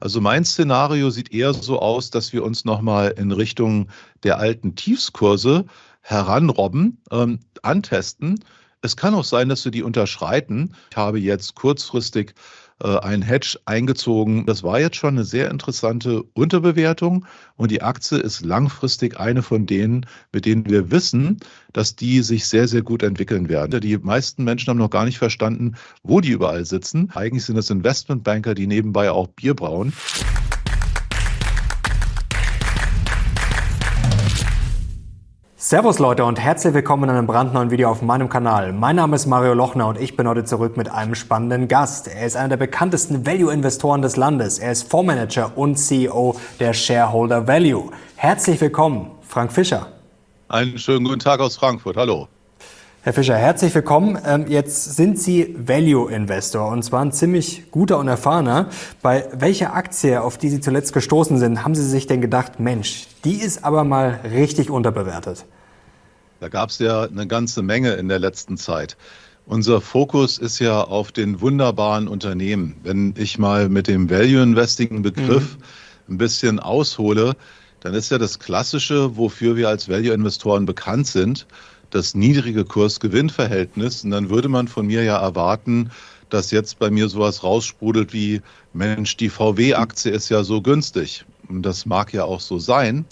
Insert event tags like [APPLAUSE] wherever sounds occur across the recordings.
Also mein Szenario sieht eher so aus, dass wir uns nochmal in Richtung der alten Tiefskurse heranrobben, ähm, antesten. Es kann auch sein, dass wir die unterschreiten. Ich habe jetzt kurzfristig äh, ein Hedge eingezogen. Das war jetzt schon eine sehr interessante Unterbewertung und die Aktie ist langfristig eine von denen, mit denen wir wissen, dass die sich sehr, sehr gut entwickeln werden. Die meisten Menschen haben noch gar nicht verstanden, wo die überall sitzen. Eigentlich sind das Investmentbanker, die nebenbei auch Bier brauen. Servus Leute und herzlich willkommen in einem brandneuen Video auf meinem Kanal. Mein Name ist Mario Lochner und ich bin heute zurück mit einem spannenden Gast. Er ist einer der bekanntesten Value-Investoren des Landes. Er ist Fondsmanager und CEO der Shareholder Value. Herzlich willkommen, Frank Fischer. Einen schönen guten Tag aus Frankfurt. Hallo. Herr Fischer, herzlich willkommen. Ähm, jetzt sind Sie Value-Investor und zwar ein ziemlich guter und erfahrener. Bei welcher Aktie, auf die Sie zuletzt gestoßen sind, haben Sie sich denn gedacht, Mensch, die ist aber mal richtig unterbewertet? Da gab es ja eine ganze Menge in der letzten Zeit. Unser Fokus ist ja auf den wunderbaren Unternehmen. Wenn ich mal mit dem Value Investing Begriff mhm. ein bisschen aushole, dann ist ja das Klassische, wofür wir als Value Investoren bekannt sind, das niedrige Kurs-Gewinn-Verhältnis. Und dann würde man von mir ja erwarten, dass jetzt bei mir sowas raussprudelt wie, Mensch, die VW-Aktie ist ja so günstig. Und das mag ja auch so sein.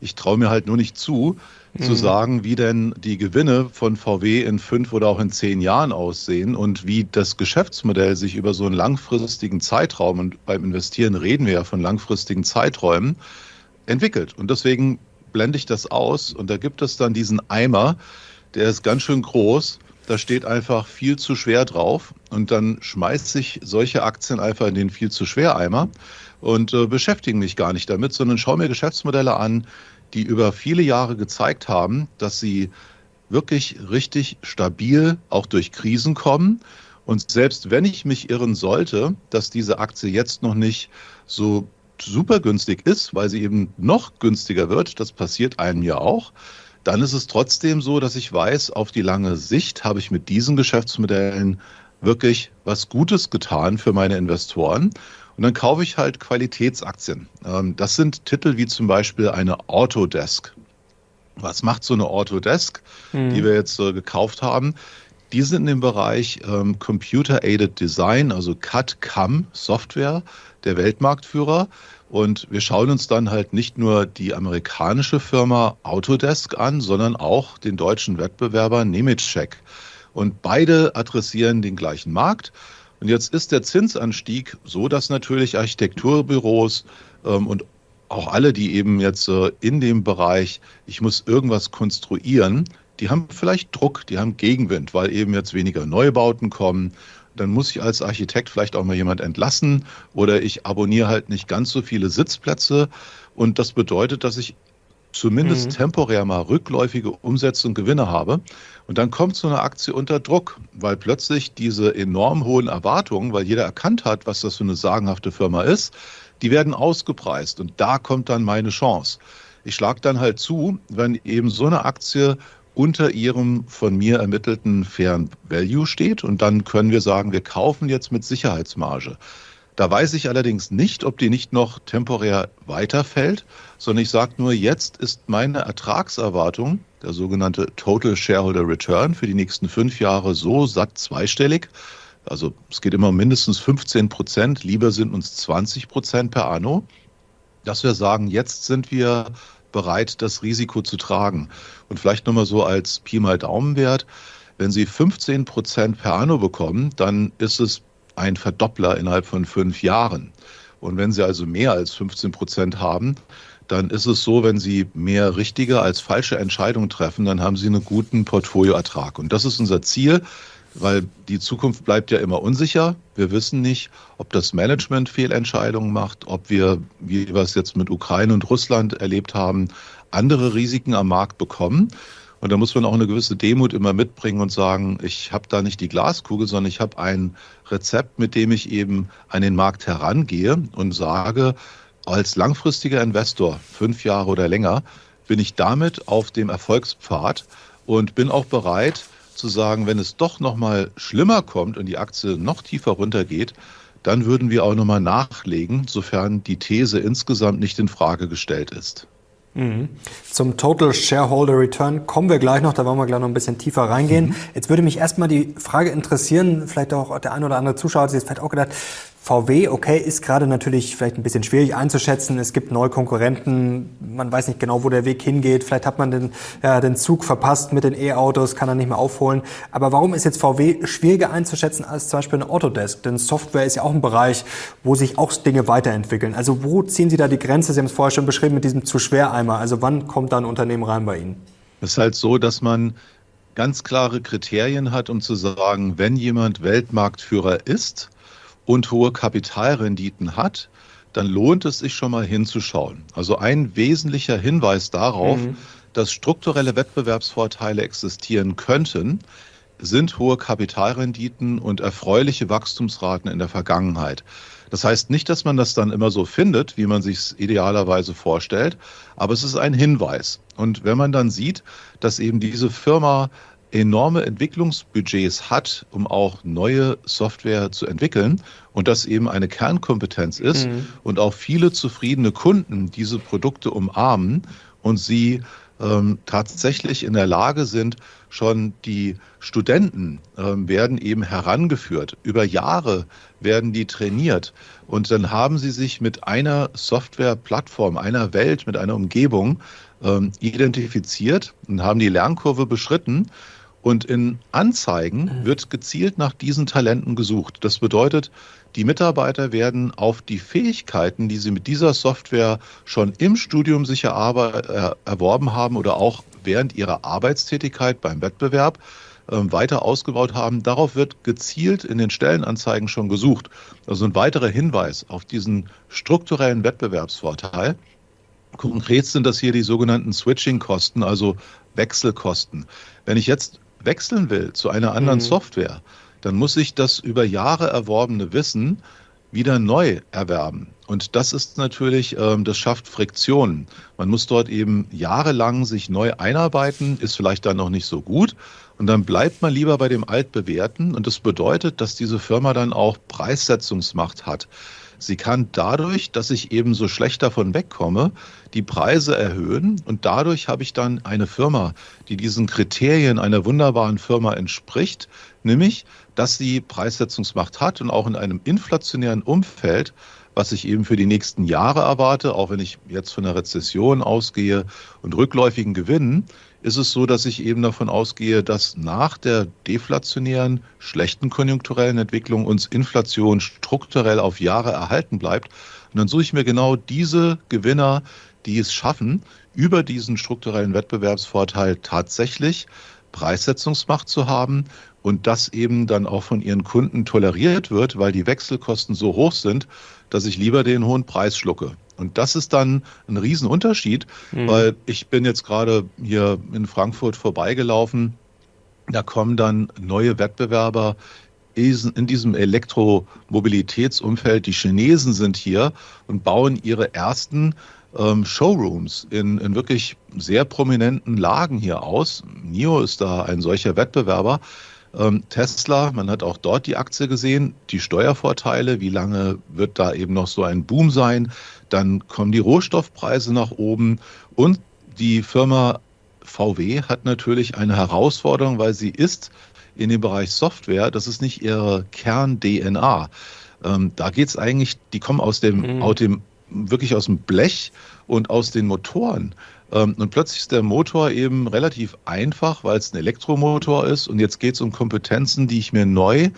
Ich traue mir halt nur nicht zu, zu mhm. sagen, wie denn die Gewinne von VW in fünf oder auch in zehn Jahren aussehen und wie das Geschäftsmodell sich über so einen langfristigen Zeitraum, und beim Investieren reden wir ja von langfristigen Zeiträumen, entwickelt. Und deswegen blende ich das aus und da gibt es dann diesen Eimer, der ist ganz schön groß. Da steht einfach viel zu schwer drauf und dann schmeißt sich solche Aktien einfach in den viel zu schwer Eimer und äh, beschäftigen mich gar nicht damit, sondern schaue mir Geschäftsmodelle an, die über viele Jahre gezeigt haben, dass sie wirklich richtig stabil auch durch Krisen kommen. Und selbst wenn ich mich irren sollte, dass diese Aktie jetzt noch nicht so super günstig ist, weil sie eben noch günstiger wird, das passiert einem ja auch, dann ist es trotzdem so, dass ich weiß, auf die lange Sicht habe ich mit diesen Geschäftsmodellen wirklich was Gutes getan für meine Investoren. Und dann kaufe ich halt Qualitätsaktien. Ähm, das sind Titel wie zum Beispiel eine Autodesk. Was macht so eine Autodesk, mhm. die wir jetzt äh, gekauft haben? Die sind in dem Bereich ähm, Computer-Aided Design, also CAD-CAM Software, der Weltmarktführer. Und wir schauen uns dann halt nicht nur die amerikanische Firma Autodesk an, sondern auch den deutschen Wettbewerber Nemetschek. Und beide adressieren den gleichen Markt. Und jetzt ist der Zinsanstieg so, dass natürlich Architekturbüros ähm, und auch alle, die eben jetzt äh, in dem Bereich, ich muss irgendwas konstruieren, die haben vielleicht Druck, die haben Gegenwind, weil eben jetzt weniger Neubauten kommen. Dann muss ich als Architekt vielleicht auch mal jemand entlassen oder ich abonniere halt nicht ganz so viele Sitzplätze. Und das bedeutet, dass ich zumindest mhm. temporär mal rückläufige Umsätze und Gewinne habe. Und dann kommt so eine Aktie unter Druck, weil plötzlich diese enorm hohen Erwartungen, weil jeder erkannt hat, was das für eine sagenhafte Firma ist, die werden ausgepreist. Und da kommt dann meine Chance. Ich schlage dann halt zu, wenn eben so eine Aktie unter ihrem von mir ermittelten fairen Value steht. Und dann können wir sagen, wir kaufen jetzt mit Sicherheitsmarge. Da weiß ich allerdings nicht, ob die nicht noch temporär weiterfällt, sondern ich sage nur, jetzt ist meine Ertragserwartung, der sogenannte Total Shareholder Return für die nächsten fünf Jahre so satt zweistellig. Also es geht immer mindestens 15 Prozent, lieber sind uns 20 Prozent per anno, dass wir sagen, jetzt sind wir bereit, das Risiko zu tragen. Und vielleicht nochmal so als Pi mal Daumenwert, wenn Sie 15 Prozent per anno bekommen, dann ist es ein Verdoppler innerhalb von fünf Jahren. Und wenn Sie also mehr als 15 Prozent haben, dann ist es so, wenn Sie mehr richtige als falsche Entscheidungen treffen, dann haben Sie einen guten Portfolioertrag. Und das ist unser Ziel, weil die Zukunft bleibt ja immer unsicher. Wir wissen nicht, ob das Management Fehlentscheidungen macht, ob wir, wie wir es jetzt mit Ukraine und Russland erlebt haben, andere Risiken am Markt bekommen. Und da muss man auch eine gewisse Demut immer mitbringen und sagen, ich habe da nicht die Glaskugel, sondern ich habe ein Rezept, mit dem ich eben an den Markt herangehe und sage, als langfristiger Investor, fünf Jahre oder länger, bin ich damit auf dem Erfolgspfad und bin auch bereit zu sagen, wenn es doch noch mal schlimmer kommt und die Aktie noch tiefer runtergeht, dann würden wir auch nochmal nachlegen, sofern die These insgesamt nicht in Frage gestellt ist. Mhm. Zum Total Shareholder Return kommen wir gleich noch, da wollen wir gleich noch ein bisschen tiefer reingehen. Mhm. Jetzt würde mich erstmal die Frage interessieren, vielleicht auch der ein oder andere Zuschauer hat sich jetzt vielleicht auch gedacht, VW, okay, ist gerade natürlich vielleicht ein bisschen schwierig einzuschätzen. Es gibt neue Konkurrenten. Man weiß nicht genau, wo der Weg hingeht. Vielleicht hat man den, ja, den Zug verpasst mit den E-Autos, kann er nicht mehr aufholen. Aber warum ist jetzt VW schwieriger einzuschätzen als zum Beispiel eine Autodesk? Denn Software ist ja auch ein Bereich, wo sich auch Dinge weiterentwickeln. Also wo ziehen Sie da die Grenze? Sie haben es vorher schon beschrieben mit diesem zu schwer-Eimer. Also wann kommt da ein Unternehmen rein bei Ihnen? Es ist halt so, dass man ganz klare Kriterien hat, um zu sagen, wenn jemand Weltmarktführer ist, und hohe Kapitalrenditen hat, dann lohnt es sich schon mal hinzuschauen. Also ein wesentlicher Hinweis darauf, mhm. dass strukturelle Wettbewerbsvorteile existieren könnten, sind hohe Kapitalrenditen und erfreuliche Wachstumsraten in der Vergangenheit. Das heißt nicht, dass man das dann immer so findet, wie man sich es idealerweise vorstellt, aber es ist ein Hinweis. Und wenn man dann sieht, dass eben diese Firma enorme Entwicklungsbudgets hat, um auch neue Software zu entwickeln und das eben eine Kernkompetenz ist mhm. und auch viele zufriedene Kunden diese Produkte umarmen und sie ähm, tatsächlich in der Lage sind, schon die Studenten ähm, werden eben herangeführt. Über Jahre werden die trainiert. Und dann haben sie sich mit einer Softwareplattform, einer Welt, mit einer Umgebung ähm, identifiziert und haben die Lernkurve beschritten und in Anzeigen mhm. wird gezielt nach diesen Talenten gesucht. Das bedeutet, die Mitarbeiter werden auf die Fähigkeiten, die sie mit dieser Software schon im Studium sich erworben haben oder auch während ihrer Arbeitstätigkeit beim Wettbewerb ähm, weiter ausgebaut haben, darauf wird gezielt in den Stellenanzeigen schon gesucht. Also ein weiterer Hinweis auf diesen strukturellen Wettbewerbsvorteil. Konkret sind das hier die sogenannten Switching-Kosten, also Wechselkosten. Wenn ich jetzt wechseln will zu einer anderen mhm. Software, dann muss ich das über Jahre erworbene Wissen wieder neu erwerben. Und das ist natürlich, ähm, das schafft Friktionen. Man muss dort eben jahrelang sich neu einarbeiten, ist vielleicht dann noch nicht so gut. Und dann bleibt man lieber bei dem Altbewährten. Und das bedeutet, dass diese Firma dann auch Preissetzungsmacht hat. Sie kann dadurch, dass ich eben so schlecht davon wegkomme, die Preise erhöhen. Und dadurch habe ich dann eine Firma, die diesen Kriterien einer wunderbaren Firma entspricht, nämlich, dass sie Preissetzungsmacht hat und auch in einem inflationären Umfeld was ich eben für die nächsten Jahre erwarte, auch wenn ich jetzt von einer Rezession ausgehe und rückläufigen Gewinnen, ist es so, dass ich eben davon ausgehe, dass nach der deflationären, schlechten konjunkturellen Entwicklung uns Inflation strukturell auf Jahre erhalten bleibt. Und dann suche ich mir genau diese Gewinner, die es schaffen, über diesen strukturellen Wettbewerbsvorteil tatsächlich Preissetzungsmacht zu haben und das eben dann auch von ihren Kunden toleriert wird, weil die Wechselkosten so hoch sind, dass ich lieber den hohen Preis schlucke. Und das ist dann ein Riesenunterschied, mhm. weil ich bin jetzt gerade hier in Frankfurt vorbeigelaufen. Da kommen dann neue Wettbewerber in diesem Elektromobilitätsumfeld. Die Chinesen sind hier und bauen ihre ersten ähm, Showrooms in, in wirklich sehr prominenten Lagen hier aus. NIO ist da ein solcher Wettbewerber. Ähm, Tesla, man hat auch dort die Aktie gesehen, die Steuervorteile, wie lange wird da eben noch so ein Boom sein? Dann kommen die Rohstoffpreise nach oben und die Firma VW hat natürlich eine Herausforderung, weil sie ist in dem Bereich Software, das ist nicht ihre Kern-DNA. Ähm, da geht es eigentlich, die kommen aus dem, mhm. aus dem, wirklich aus dem Blech und aus den Motoren. Ähm, und plötzlich ist der Motor eben relativ einfach, weil es ein Elektromotor ist. Und jetzt geht es um Kompetenzen, die ich mir neu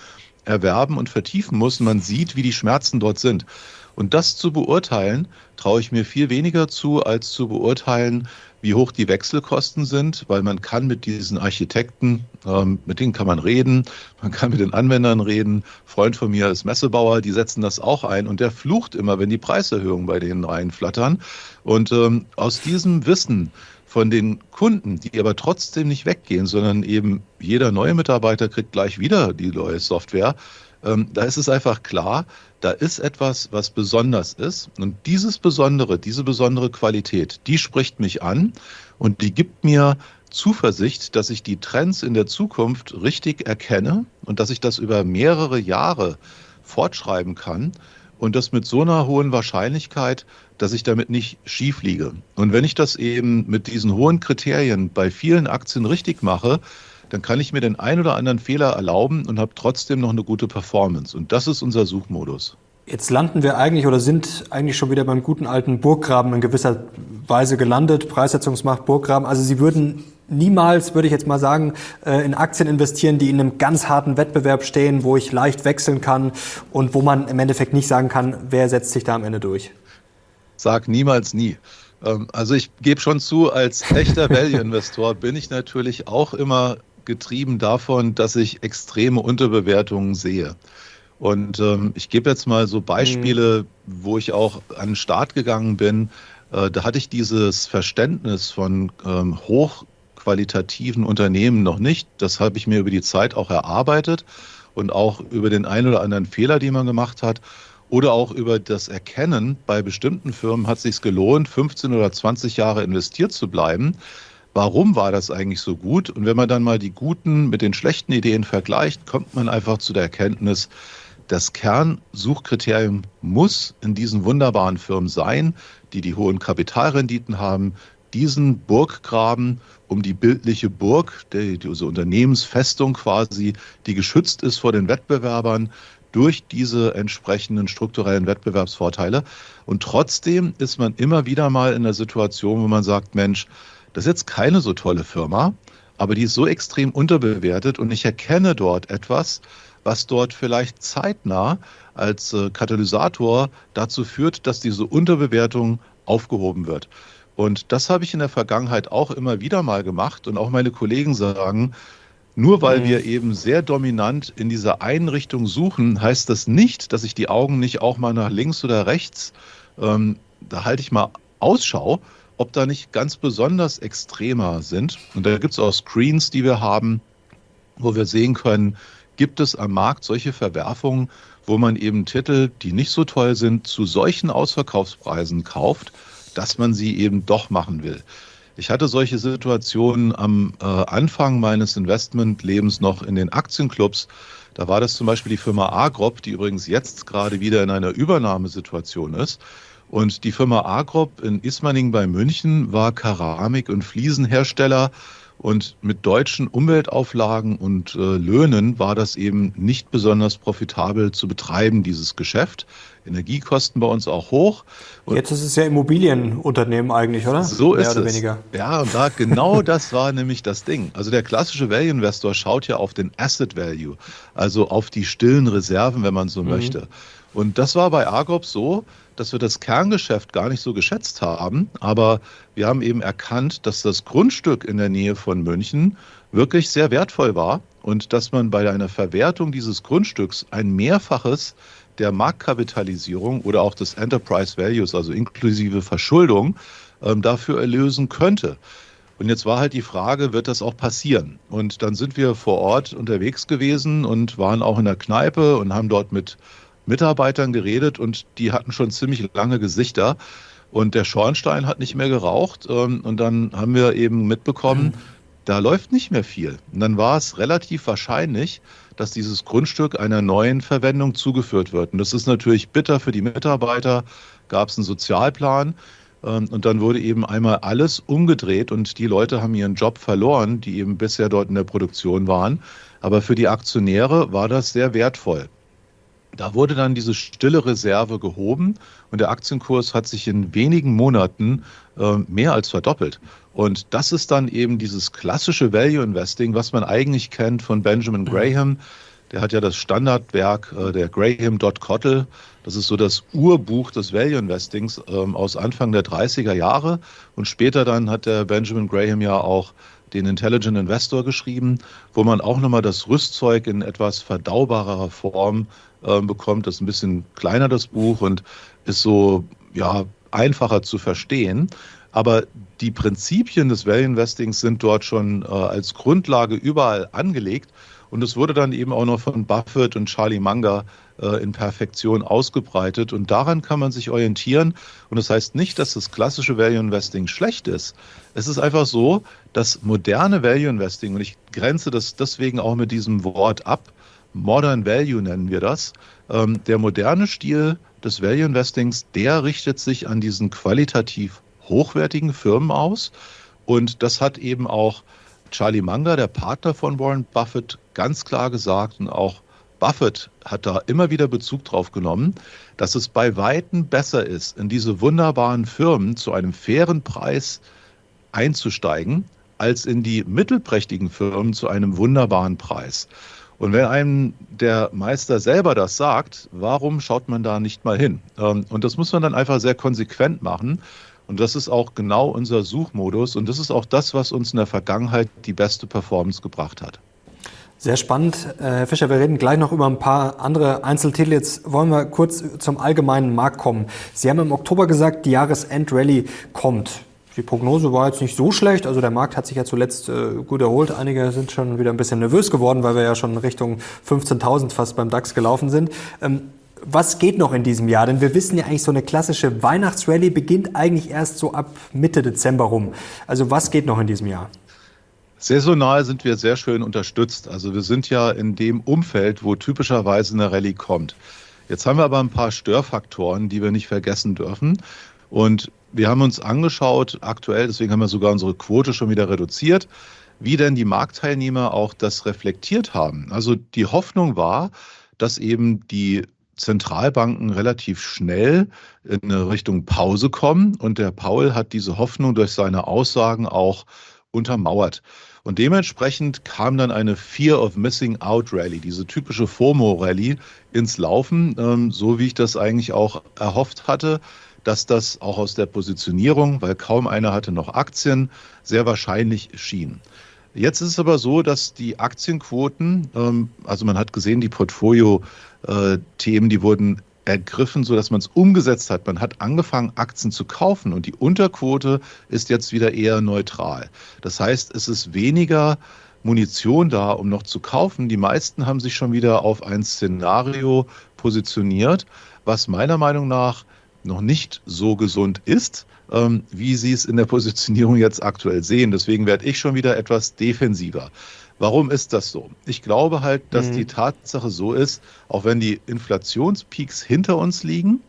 erwerben und vertiefen muss. Man sieht, wie die Schmerzen dort sind. Und das zu beurteilen, traue ich mir viel weniger zu, als zu beurteilen, wie hoch die Wechselkosten sind, weil man kann mit diesen Architekten, ähm, mit denen kann man reden, man kann mit den Anwendern reden. Freund von mir ist Messebauer, die setzen das auch ein und der flucht immer, wenn die Preiserhöhungen bei denen reinflattern. Und ähm, aus diesem Wissen von den Kunden, die aber trotzdem nicht weggehen, sondern eben jeder neue Mitarbeiter kriegt gleich wieder die neue Software, ähm, da ist es einfach klar, da ist etwas, was besonders ist. Und dieses Besondere, diese besondere Qualität, die spricht mich an und die gibt mir Zuversicht, dass ich die Trends in der Zukunft richtig erkenne und dass ich das über mehrere Jahre fortschreiben kann und das mit so einer hohen Wahrscheinlichkeit, dass ich damit nicht schief liege. Und wenn ich das eben mit diesen hohen Kriterien bei vielen Aktien richtig mache, dann kann ich mir den ein oder anderen Fehler erlauben und habe trotzdem noch eine gute Performance. Und das ist unser Suchmodus. Jetzt landen wir eigentlich oder sind eigentlich schon wieder beim guten alten Burggraben in gewisser Weise gelandet. Preissetzungsmacht Burggraben. Also Sie würden niemals, würde ich jetzt mal sagen, äh, in Aktien investieren, die in einem ganz harten Wettbewerb stehen, wo ich leicht wechseln kann und wo man im Endeffekt nicht sagen kann, wer setzt sich da am Ende durch. Sag niemals nie. Ähm, also ich gebe schon zu, als echter [LAUGHS] Value-Investor bin ich natürlich auch immer getrieben davon, dass ich extreme Unterbewertungen sehe. Und ähm, ich gebe jetzt mal so Beispiele, mhm. wo ich auch an den Start gegangen bin. Äh, da hatte ich dieses Verständnis von ähm, hochqualitativen Unternehmen noch nicht. Das habe ich mir über die Zeit auch erarbeitet und auch über den einen oder anderen Fehler, die man gemacht hat oder auch über das Erkennen, bei bestimmten Firmen hat es sich gelohnt, 15 oder 20 Jahre investiert zu bleiben. Warum war das eigentlich so gut? Und wenn man dann mal die guten mit den schlechten Ideen vergleicht, kommt man einfach zu der Erkenntnis, das Kernsuchkriterium muss in diesen wunderbaren Firmen sein, die die hohen Kapitalrenditen haben, diesen Burggraben um die bildliche Burg, die, diese Unternehmensfestung quasi, die geschützt ist vor den Wettbewerbern, durch diese entsprechenden strukturellen Wettbewerbsvorteile. Und trotzdem ist man immer wieder mal in der Situation, wo man sagt, Mensch, das ist jetzt keine so tolle Firma, aber die ist so extrem unterbewertet und ich erkenne dort etwas, was dort vielleicht zeitnah als äh, Katalysator dazu führt, dass diese Unterbewertung aufgehoben wird. Und das habe ich in der Vergangenheit auch immer wieder mal gemacht und auch meine Kollegen sagen, nur weil wir mhm. eben sehr dominant in dieser Einrichtung suchen, heißt das nicht, dass ich die Augen nicht auch mal nach links oder rechts, ähm, da halte ich mal Ausschau, ob da nicht ganz besonders extremer sind. Und da gibt es auch Screens, die wir haben, wo wir sehen können, gibt es am Markt solche Verwerfungen, wo man eben Titel, die nicht so toll sind, zu solchen Ausverkaufspreisen kauft, dass man sie eben doch machen will. Ich hatte solche Situationen am äh, Anfang meines Investmentlebens noch in den Aktienclubs. Da war das zum Beispiel die Firma Agrop, die übrigens jetzt gerade wieder in einer Übernahmesituation ist. Und die Firma Agrop in Ismaning bei München war Keramik- und Fliesenhersteller und mit deutschen Umweltauflagen und äh, Löhnen war das eben nicht besonders profitabel zu betreiben, dieses Geschäft. Energiekosten bei uns auch hoch. Und Jetzt ist es ja Immobilienunternehmen eigentlich, oder? So Mehr ist oder es. Weniger. Ja, und da genau [LAUGHS] das war nämlich das Ding. Also der klassische Value Investor schaut ja auf den Asset Value, also auf die stillen Reserven, wenn man so mhm. möchte. Und das war bei Argop so, dass wir das Kerngeschäft gar nicht so geschätzt haben, aber wir haben eben erkannt, dass das Grundstück in der Nähe von München wirklich sehr wertvoll war und dass man bei einer Verwertung dieses Grundstücks ein Mehrfaches der Marktkapitalisierung oder auch des Enterprise Values, also inklusive Verschuldung, ähm, dafür erlösen könnte. Und jetzt war halt die Frage, wird das auch passieren? Und dann sind wir vor Ort unterwegs gewesen und waren auch in der Kneipe und haben dort mit Mitarbeitern geredet und die hatten schon ziemlich lange Gesichter. Und der Schornstein hat nicht mehr geraucht. Ähm, und dann haben wir eben mitbekommen, mhm. da läuft nicht mehr viel. Und dann war es relativ wahrscheinlich, dass dieses Grundstück einer neuen Verwendung zugeführt wird. Und das ist natürlich bitter für die Mitarbeiter. Gab es einen Sozialplan. Ähm, und dann wurde eben einmal alles umgedreht und die Leute haben ihren Job verloren, die eben bisher dort in der Produktion waren. Aber für die Aktionäre war das sehr wertvoll. Da wurde dann diese stille Reserve gehoben und der Aktienkurs hat sich in wenigen Monaten äh, mehr als verdoppelt. Und das ist dann eben dieses klassische Value Investing, was man eigentlich kennt von Benjamin mhm. Graham. Der hat ja das Standardwerk äh, der Graham Dot Cottle. Das ist so das Urbuch des Value Investings ähm, aus Anfang der 30er Jahre. Und später dann hat der Benjamin Graham ja auch den Intelligent Investor geschrieben, wo man auch nochmal das Rüstzeug in etwas verdaubarer Form äh, bekommt. Das ist ein bisschen kleiner, das Buch, und ist so, ja, einfacher zu verstehen. Aber die Prinzipien des Value Investings sind dort schon äh, als Grundlage überall angelegt. Und es wurde dann eben auch noch von Buffett und Charlie Munger äh, in Perfektion ausgebreitet. Und daran kann man sich orientieren. Und das heißt nicht, dass das klassische Value Investing schlecht ist. Es ist einfach so, dass moderne Value Investing, und ich grenze das deswegen auch mit diesem Wort ab, Modern Value nennen wir das, Ähm, der moderne Stil des Value Investings, der richtet sich an diesen qualitativ hochwertigen Firmen aus. Und das hat eben auch Charlie Munger, der Partner von Warren Buffett, ganz klar gesagt und auch Buffett hat da immer wieder Bezug drauf genommen, dass es bei Weitem besser ist, in diese wunderbaren Firmen zu einem fairen Preis einzusteigen, als in die mittelprächtigen Firmen zu einem wunderbaren Preis. Und wenn einem der Meister selber das sagt, warum schaut man da nicht mal hin? Ähm, und das muss man dann einfach sehr konsequent machen. Und das ist auch genau unser Suchmodus. Und das ist auch das, was uns in der Vergangenheit die beste Performance gebracht hat. Sehr spannend. Äh, Herr Fischer, wir reden gleich noch über ein paar andere Einzeltitel. Jetzt wollen wir kurz zum allgemeinen Markt kommen. Sie haben im Oktober gesagt, die Jahresendrally kommt. Die Prognose war jetzt nicht so schlecht. Also der Markt hat sich ja zuletzt äh, gut erholt. Einige sind schon wieder ein bisschen nervös geworden, weil wir ja schon Richtung 15.000 fast beim DAX gelaufen sind. Ähm, was geht noch in diesem Jahr? Denn wir wissen ja eigentlich, so eine klassische Weihnachtsrallye beginnt eigentlich erst so ab Mitte Dezember rum. Also was geht noch in diesem Jahr? Saisonal sind wir sehr schön unterstützt. Also wir sind ja in dem Umfeld, wo typischerweise eine Rallye kommt. Jetzt haben wir aber ein paar Störfaktoren, die wir nicht vergessen dürfen. Und wir haben uns angeschaut, aktuell, deswegen haben wir sogar unsere Quote schon wieder reduziert, wie denn die Marktteilnehmer auch das reflektiert haben. Also die Hoffnung war, dass eben die Zentralbanken relativ schnell in eine Richtung Pause kommen. Und der Paul hat diese Hoffnung durch seine Aussagen auch untermauert. Und dementsprechend kam dann eine Fear of Missing Out Rally, diese typische FOMO-Rally ins Laufen, ähm, so wie ich das eigentlich auch erhofft hatte, dass das auch aus der Positionierung, weil kaum einer hatte noch Aktien, sehr wahrscheinlich schien. Jetzt ist es aber so, dass die Aktienquoten, ähm, also man hat gesehen, die Portfolio-Themen, äh, die wurden ergriffen, sodass man es umgesetzt hat. Man hat angefangen, Aktien zu kaufen und die Unterquote ist jetzt wieder eher neutral. Das heißt, es ist weniger Munition da, um noch zu kaufen. Die meisten haben sich schon wieder auf ein Szenario positioniert, was meiner Meinung nach noch nicht so gesund ist, ähm, wie Sie es in der Positionierung jetzt aktuell sehen. Deswegen werde ich schon wieder etwas defensiver. Warum ist das so? Ich glaube halt, dass mhm. die Tatsache so ist, auch wenn die Inflationspeaks hinter uns liegen,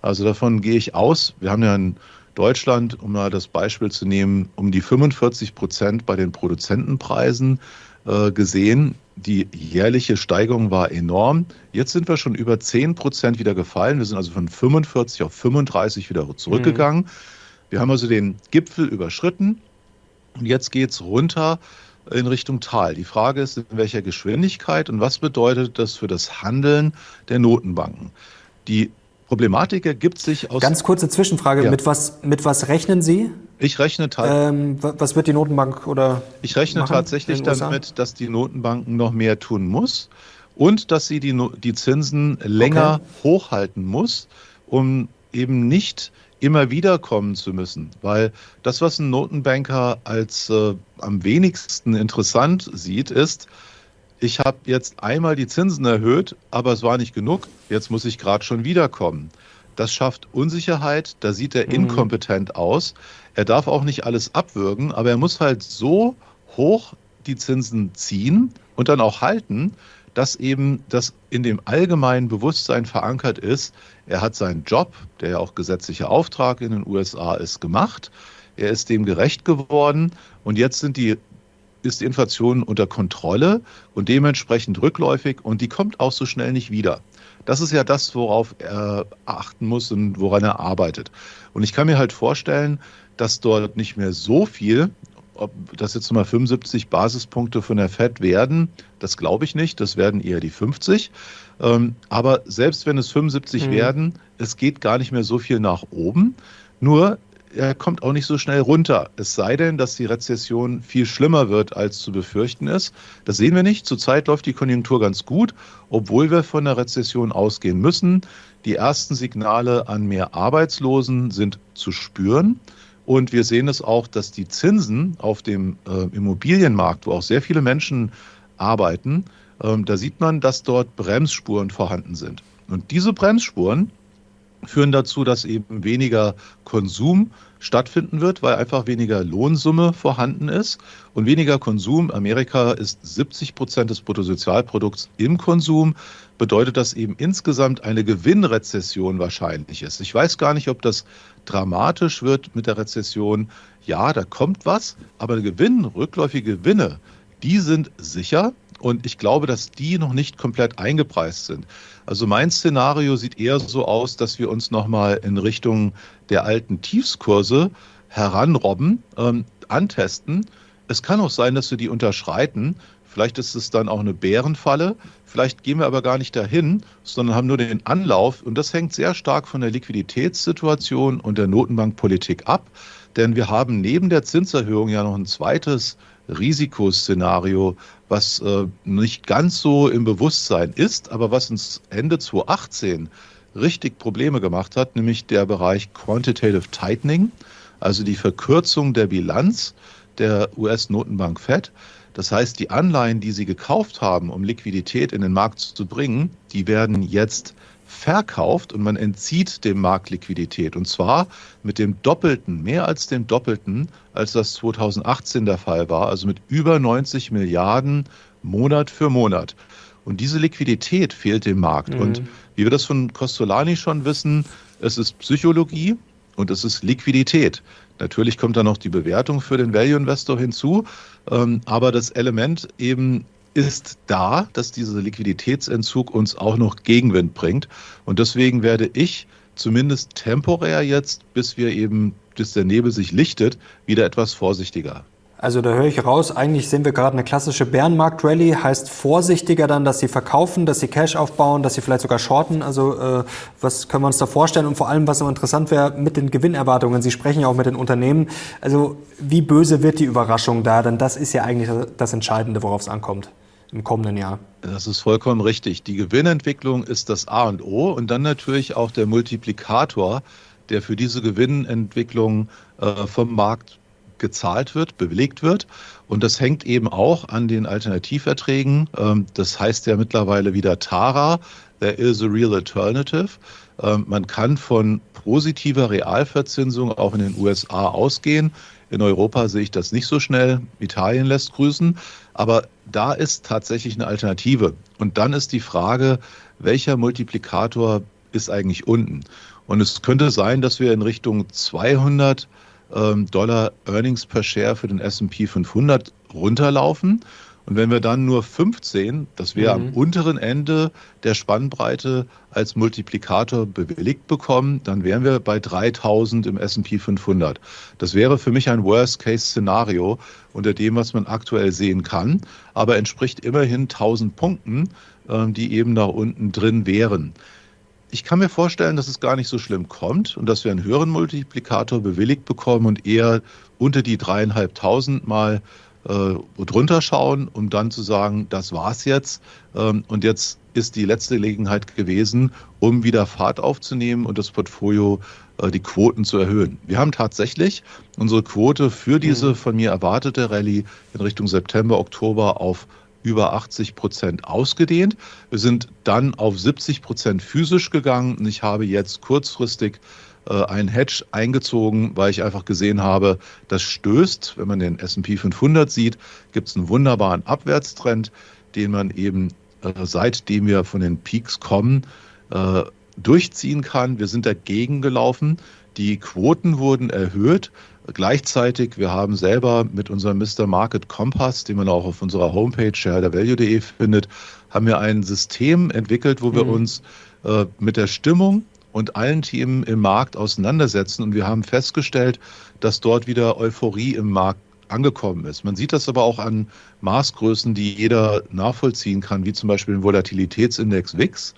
also davon gehe ich aus, wir haben ja in Deutschland, um mal das Beispiel zu nehmen, um die 45 Prozent bei den Produzentenpreisen äh, gesehen. Die jährliche Steigerung war enorm. Jetzt sind wir schon über 10 Prozent wieder gefallen. Wir sind also von 45 auf 35 wieder zurückgegangen. Mhm. Wir haben also den Gipfel überschritten und jetzt geht es runter in Richtung Tal. Die Frage ist, in welcher Geschwindigkeit und was bedeutet das für das Handeln der Notenbanken? Die Problematik ergibt sich aus. Ganz kurze Zwischenfrage: ja. mit, was, mit was rechnen Sie? Ich rechne ähm, Was wird die Notenbank oder? Ich rechne tatsächlich damit, dass die Notenbanken noch mehr tun muss und dass sie die, die Zinsen länger okay. hochhalten muss, um eben nicht immer wieder kommen zu müssen. Weil das, was ein Notenbanker als äh, am wenigsten interessant sieht, ist, ich habe jetzt einmal die Zinsen erhöht, aber es war nicht genug, jetzt muss ich gerade schon wiederkommen. Das schafft Unsicherheit, da sieht er mhm. inkompetent aus. Er darf auch nicht alles abwürgen, aber er muss halt so hoch die Zinsen ziehen und dann auch halten, dass eben das in dem allgemeinen Bewusstsein verankert ist, er hat seinen Job, der ja auch gesetzlicher Auftrag in den USA ist, gemacht. Er ist dem gerecht geworden und jetzt sind die, ist die Inflation unter Kontrolle und dementsprechend rückläufig und die kommt auch so schnell nicht wieder. Das ist ja das, worauf er achten muss und woran er arbeitet. Und ich kann mir halt vorstellen, dass dort nicht mehr so viel ob das jetzt mal 75 Basispunkte von der FED werden, das glaube ich nicht. Das werden eher die 50. Ähm, aber selbst wenn es 75 mhm. werden, es geht gar nicht mehr so viel nach oben. Nur er kommt auch nicht so schnell runter. Es sei denn, dass die Rezession viel schlimmer wird, als zu befürchten ist. Das sehen wir nicht. Zurzeit läuft die Konjunktur ganz gut, obwohl wir von der Rezession ausgehen müssen. Die ersten Signale an mehr Arbeitslosen sind zu spüren. Und wir sehen es auch, dass die Zinsen auf dem äh, Immobilienmarkt, wo auch sehr viele Menschen arbeiten, ähm, da sieht man, dass dort Bremsspuren vorhanden sind. Und diese Bremsspuren, führen dazu, dass eben weniger Konsum stattfinden wird, weil einfach weniger Lohnsumme vorhanden ist und weniger Konsum. Amerika ist 70 Prozent des Bruttosozialprodukts im Konsum, bedeutet das eben insgesamt eine Gewinnrezession wahrscheinlich ist. Ich weiß gar nicht, ob das dramatisch wird mit der Rezession. Ja, da kommt was, aber Gewinn, rückläufige Gewinne, die sind sicher. Und ich glaube, dass die noch nicht komplett eingepreist sind. Also mein Szenario sieht eher so aus, dass wir uns nochmal in Richtung der alten Tiefskurse heranrobben, ähm, antesten. Es kann auch sein, dass wir die unterschreiten. Vielleicht ist es dann auch eine Bärenfalle. Vielleicht gehen wir aber gar nicht dahin, sondern haben nur den Anlauf. Und das hängt sehr stark von der Liquiditätssituation und der Notenbankpolitik ab. Denn wir haben neben der Zinserhöhung ja noch ein zweites Risikoszenario, was äh, nicht ganz so im Bewusstsein ist, aber was uns Ende 2018 richtig Probleme gemacht hat, nämlich der Bereich Quantitative Tightening, also die Verkürzung der Bilanz der US-Notenbank Fed. Das heißt, die Anleihen, die sie gekauft haben, um Liquidität in den Markt zu bringen, die werden jetzt verkauft und man entzieht dem Markt Liquidität. Und zwar mit dem Doppelten, mehr als dem Doppelten, als das 2018 der Fall war, also mit über 90 Milliarden Monat für Monat. Und diese Liquidität fehlt dem Markt. Mhm. Und wie wir das von Costolani schon wissen, es ist Psychologie und es ist Liquidität. Natürlich kommt da noch die Bewertung für den Value Investor hinzu, ähm, aber das Element eben ist da, dass dieser Liquiditätsentzug uns auch noch Gegenwind bringt. Und deswegen werde ich zumindest temporär jetzt, bis wir eben, bis der Nebel sich lichtet, wieder etwas vorsichtiger. Also da höre ich raus, eigentlich sehen wir gerade eine klassische Bärenmarkt-Rally, heißt vorsichtiger dann, dass sie verkaufen, dass sie Cash aufbauen, dass sie vielleicht sogar shorten. Also äh, was können wir uns da vorstellen? Und vor allem, was so interessant wäre, mit den Gewinnerwartungen. Sie sprechen ja auch mit den Unternehmen. Also wie böse wird die Überraschung da? Denn das ist ja eigentlich das Entscheidende, worauf es ankommt im kommenden Jahr. Das ist vollkommen richtig. Die Gewinnentwicklung ist das A und O und dann natürlich auch der Multiplikator, der für diese Gewinnentwicklung äh, vom Markt gezahlt wird, bewilligt wird. Und das hängt eben auch an den Alternativverträgen. Ähm, das heißt ja mittlerweile wieder TARA, there is a real alternative. Ähm, man kann von positiver Realverzinsung auch in den USA ausgehen. In Europa sehe ich das nicht so schnell. Italien lässt grüßen. Aber da ist tatsächlich eine Alternative. Und dann ist die Frage, welcher Multiplikator ist eigentlich unten? Und es könnte sein, dass wir in Richtung 200 ähm, Dollar Earnings per Share für den S&P 500 runterlaufen. Und wenn wir dann nur 15, das wäre mhm. am unteren Ende der Spannbreite als Multiplikator bewilligt bekommen, dann wären wir bei 3000 im S&P 500. Das wäre für mich ein Worst-Case-Szenario unter dem, was man aktuell sehen kann, aber entspricht immerhin 1000 Punkten, ähm, die eben da unten drin wären. Ich kann mir vorstellen, dass es gar nicht so schlimm kommt und dass wir einen höheren Multiplikator bewilligt bekommen und eher unter die dreieinhalbtausend mal äh, drunter schauen, um dann zu sagen, das war's jetzt. Ähm, und jetzt ist die letzte Gelegenheit gewesen, um wieder Fahrt aufzunehmen und das Portfolio, äh, die Quoten zu erhöhen. Wir haben tatsächlich unsere Quote für diese mhm. von mir erwartete Rallye in Richtung September, Oktober auf über 80 Prozent ausgedehnt. Wir sind dann auf 70 Prozent physisch gegangen und ich habe jetzt kurzfristig äh, ein Hedge eingezogen, weil ich einfach gesehen habe, das stößt. Wenn man den S&P 500 sieht, gibt es einen wunderbaren Abwärtstrend, den man eben äh, seitdem wir von den Peaks kommen, äh, durchziehen kann. Wir sind dagegen gelaufen. Die Quoten wurden erhöht. Gleichzeitig, wir haben selber mit unserem Mr. Market Kompass, den man auch auf unserer Homepage shareholdervalue.de findet, haben wir ein System entwickelt, wo wir mhm. uns äh, mit der Stimmung und allen Themen im Markt auseinandersetzen. Und wir haben festgestellt, dass dort wieder Euphorie im Markt angekommen ist. Man sieht das aber auch an Maßgrößen, die jeder nachvollziehen kann, wie zum Beispiel den Volatilitätsindex WIX.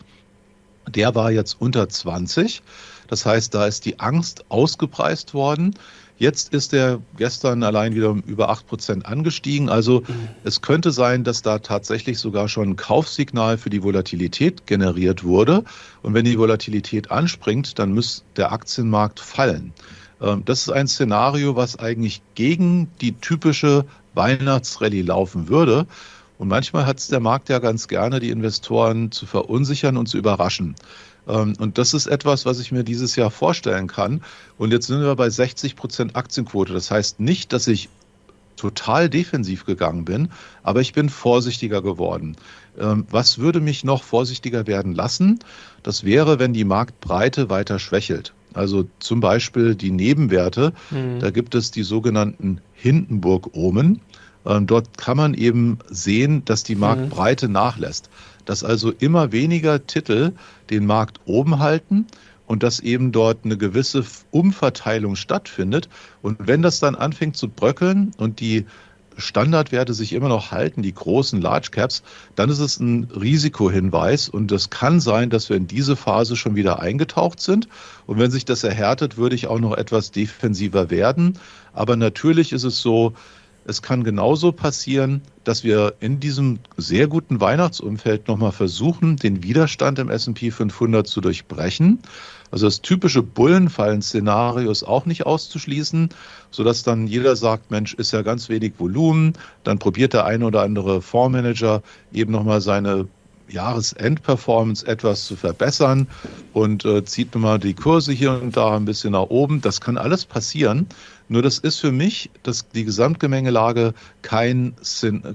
Der war jetzt unter 20. Das heißt, da ist die Angst ausgepreist worden. Jetzt ist er gestern allein wieder um über 8 Prozent angestiegen. Also mhm. es könnte sein, dass da tatsächlich sogar schon ein Kaufsignal für die Volatilität generiert wurde. Und wenn die Volatilität anspringt, dann muss der Aktienmarkt fallen. Ähm, das ist ein Szenario, was eigentlich gegen die typische Weihnachtsrallye laufen würde. Und manchmal hat es der Markt ja ganz gerne, die Investoren zu verunsichern und zu überraschen. Ähm, und das ist etwas, was ich mir dieses Jahr vorstellen kann. Und jetzt sind wir bei 60 Prozent Aktienquote. Das heißt nicht, dass ich total defensiv gegangen bin, aber ich bin vorsichtiger geworden. Ähm, was würde mich noch vorsichtiger werden lassen? Das wäre, wenn die Marktbreite weiter schwächelt. Also zum Beispiel die Nebenwerte, mhm. da gibt es die sogenannten Hindenburg-Omen. Ähm, dort kann man eben sehen, dass die Marktbreite mhm. nachlässt, dass also immer weniger Titel den Markt oben halten und dass eben dort eine gewisse Umverteilung stattfindet. Und wenn das dann anfängt zu bröckeln und die Standardwerte sich immer noch halten, die großen Large Caps, dann ist es ein Risikohinweis und es kann sein, dass wir in diese Phase schon wieder eingetaucht sind. Und wenn sich das erhärtet, würde ich auch noch etwas defensiver werden. Aber natürlich ist es so, es kann genauso passieren, dass wir in diesem sehr guten Weihnachtsumfeld nochmal versuchen, den Widerstand im S&P 500 zu durchbrechen. Also das typische Bullenfallen-Szenario ist auch nicht auszuschließen, sodass dann jeder sagt, Mensch, ist ja ganz wenig Volumen. Dann probiert der eine oder andere Fondsmanager eben nochmal seine Jahresendperformance etwas zu verbessern und äh, zieht nochmal die Kurse hier und da ein bisschen nach oben. Das kann alles passieren. Nur das ist für mich das, die Gesamtgemengelage kein,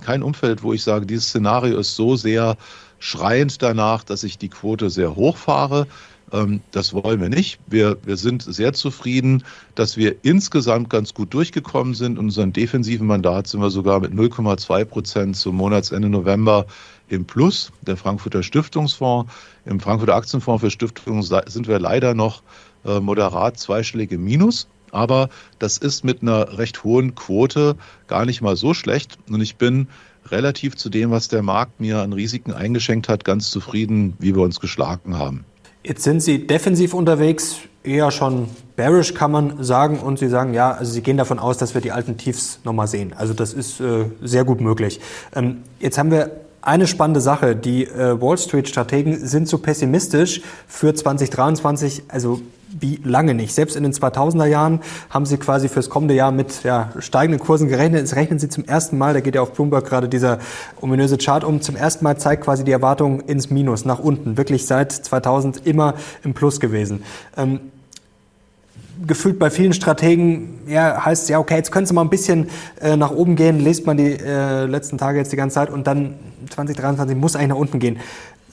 kein Umfeld, wo ich sage, dieses Szenario ist so sehr schreiend danach, dass ich die Quote sehr hoch fahre. Ähm, das wollen wir nicht. Wir, wir sind sehr zufrieden, dass wir insgesamt ganz gut durchgekommen sind. In unserem defensiven Mandat sind wir sogar mit 0,2 Prozent zum Monatsende November im Plus. Der Frankfurter Stiftungsfonds, im Frankfurter Aktienfonds für Stiftungen sind wir leider noch äh, moderat zweistellige Minus. Aber das ist mit einer recht hohen Quote gar nicht mal so schlecht. Und ich bin relativ zu dem, was der Markt mir an Risiken eingeschenkt hat, ganz zufrieden, wie wir uns geschlagen haben. Jetzt sind Sie defensiv unterwegs, eher schon bearish kann man sagen. Und Sie sagen, ja, also Sie gehen davon aus, dass wir die alten Tiefs nochmal sehen. Also das ist äh, sehr gut möglich. Ähm, jetzt haben wir eine spannende Sache. Die äh, Wall Street-Strategen sind zu pessimistisch für 2023. Also wie lange nicht. Selbst in den 2000er Jahren haben sie quasi fürs kommende Jahr mit ja, steigenden Kursen gerechnet. Jetzt rechnen sie zum ersten Mal, da geht ja auf Bloomberg gerade dieser ominöse Chart um, zum ersten Mal zeigt quasi die Erwartung ins Minus, nach unten. Wirklich seit 2000 immer im Plus gewesen. Ähm, gefühlt bei vielen Strategen ja, heißt es ja, okay, jetzt können Sie mal ein bisschen äh, nach oben gehen, lest man die äh, letzten Tage jetzt die ganze Zeit und dann 2023 muss eigentlich nach unten gehen.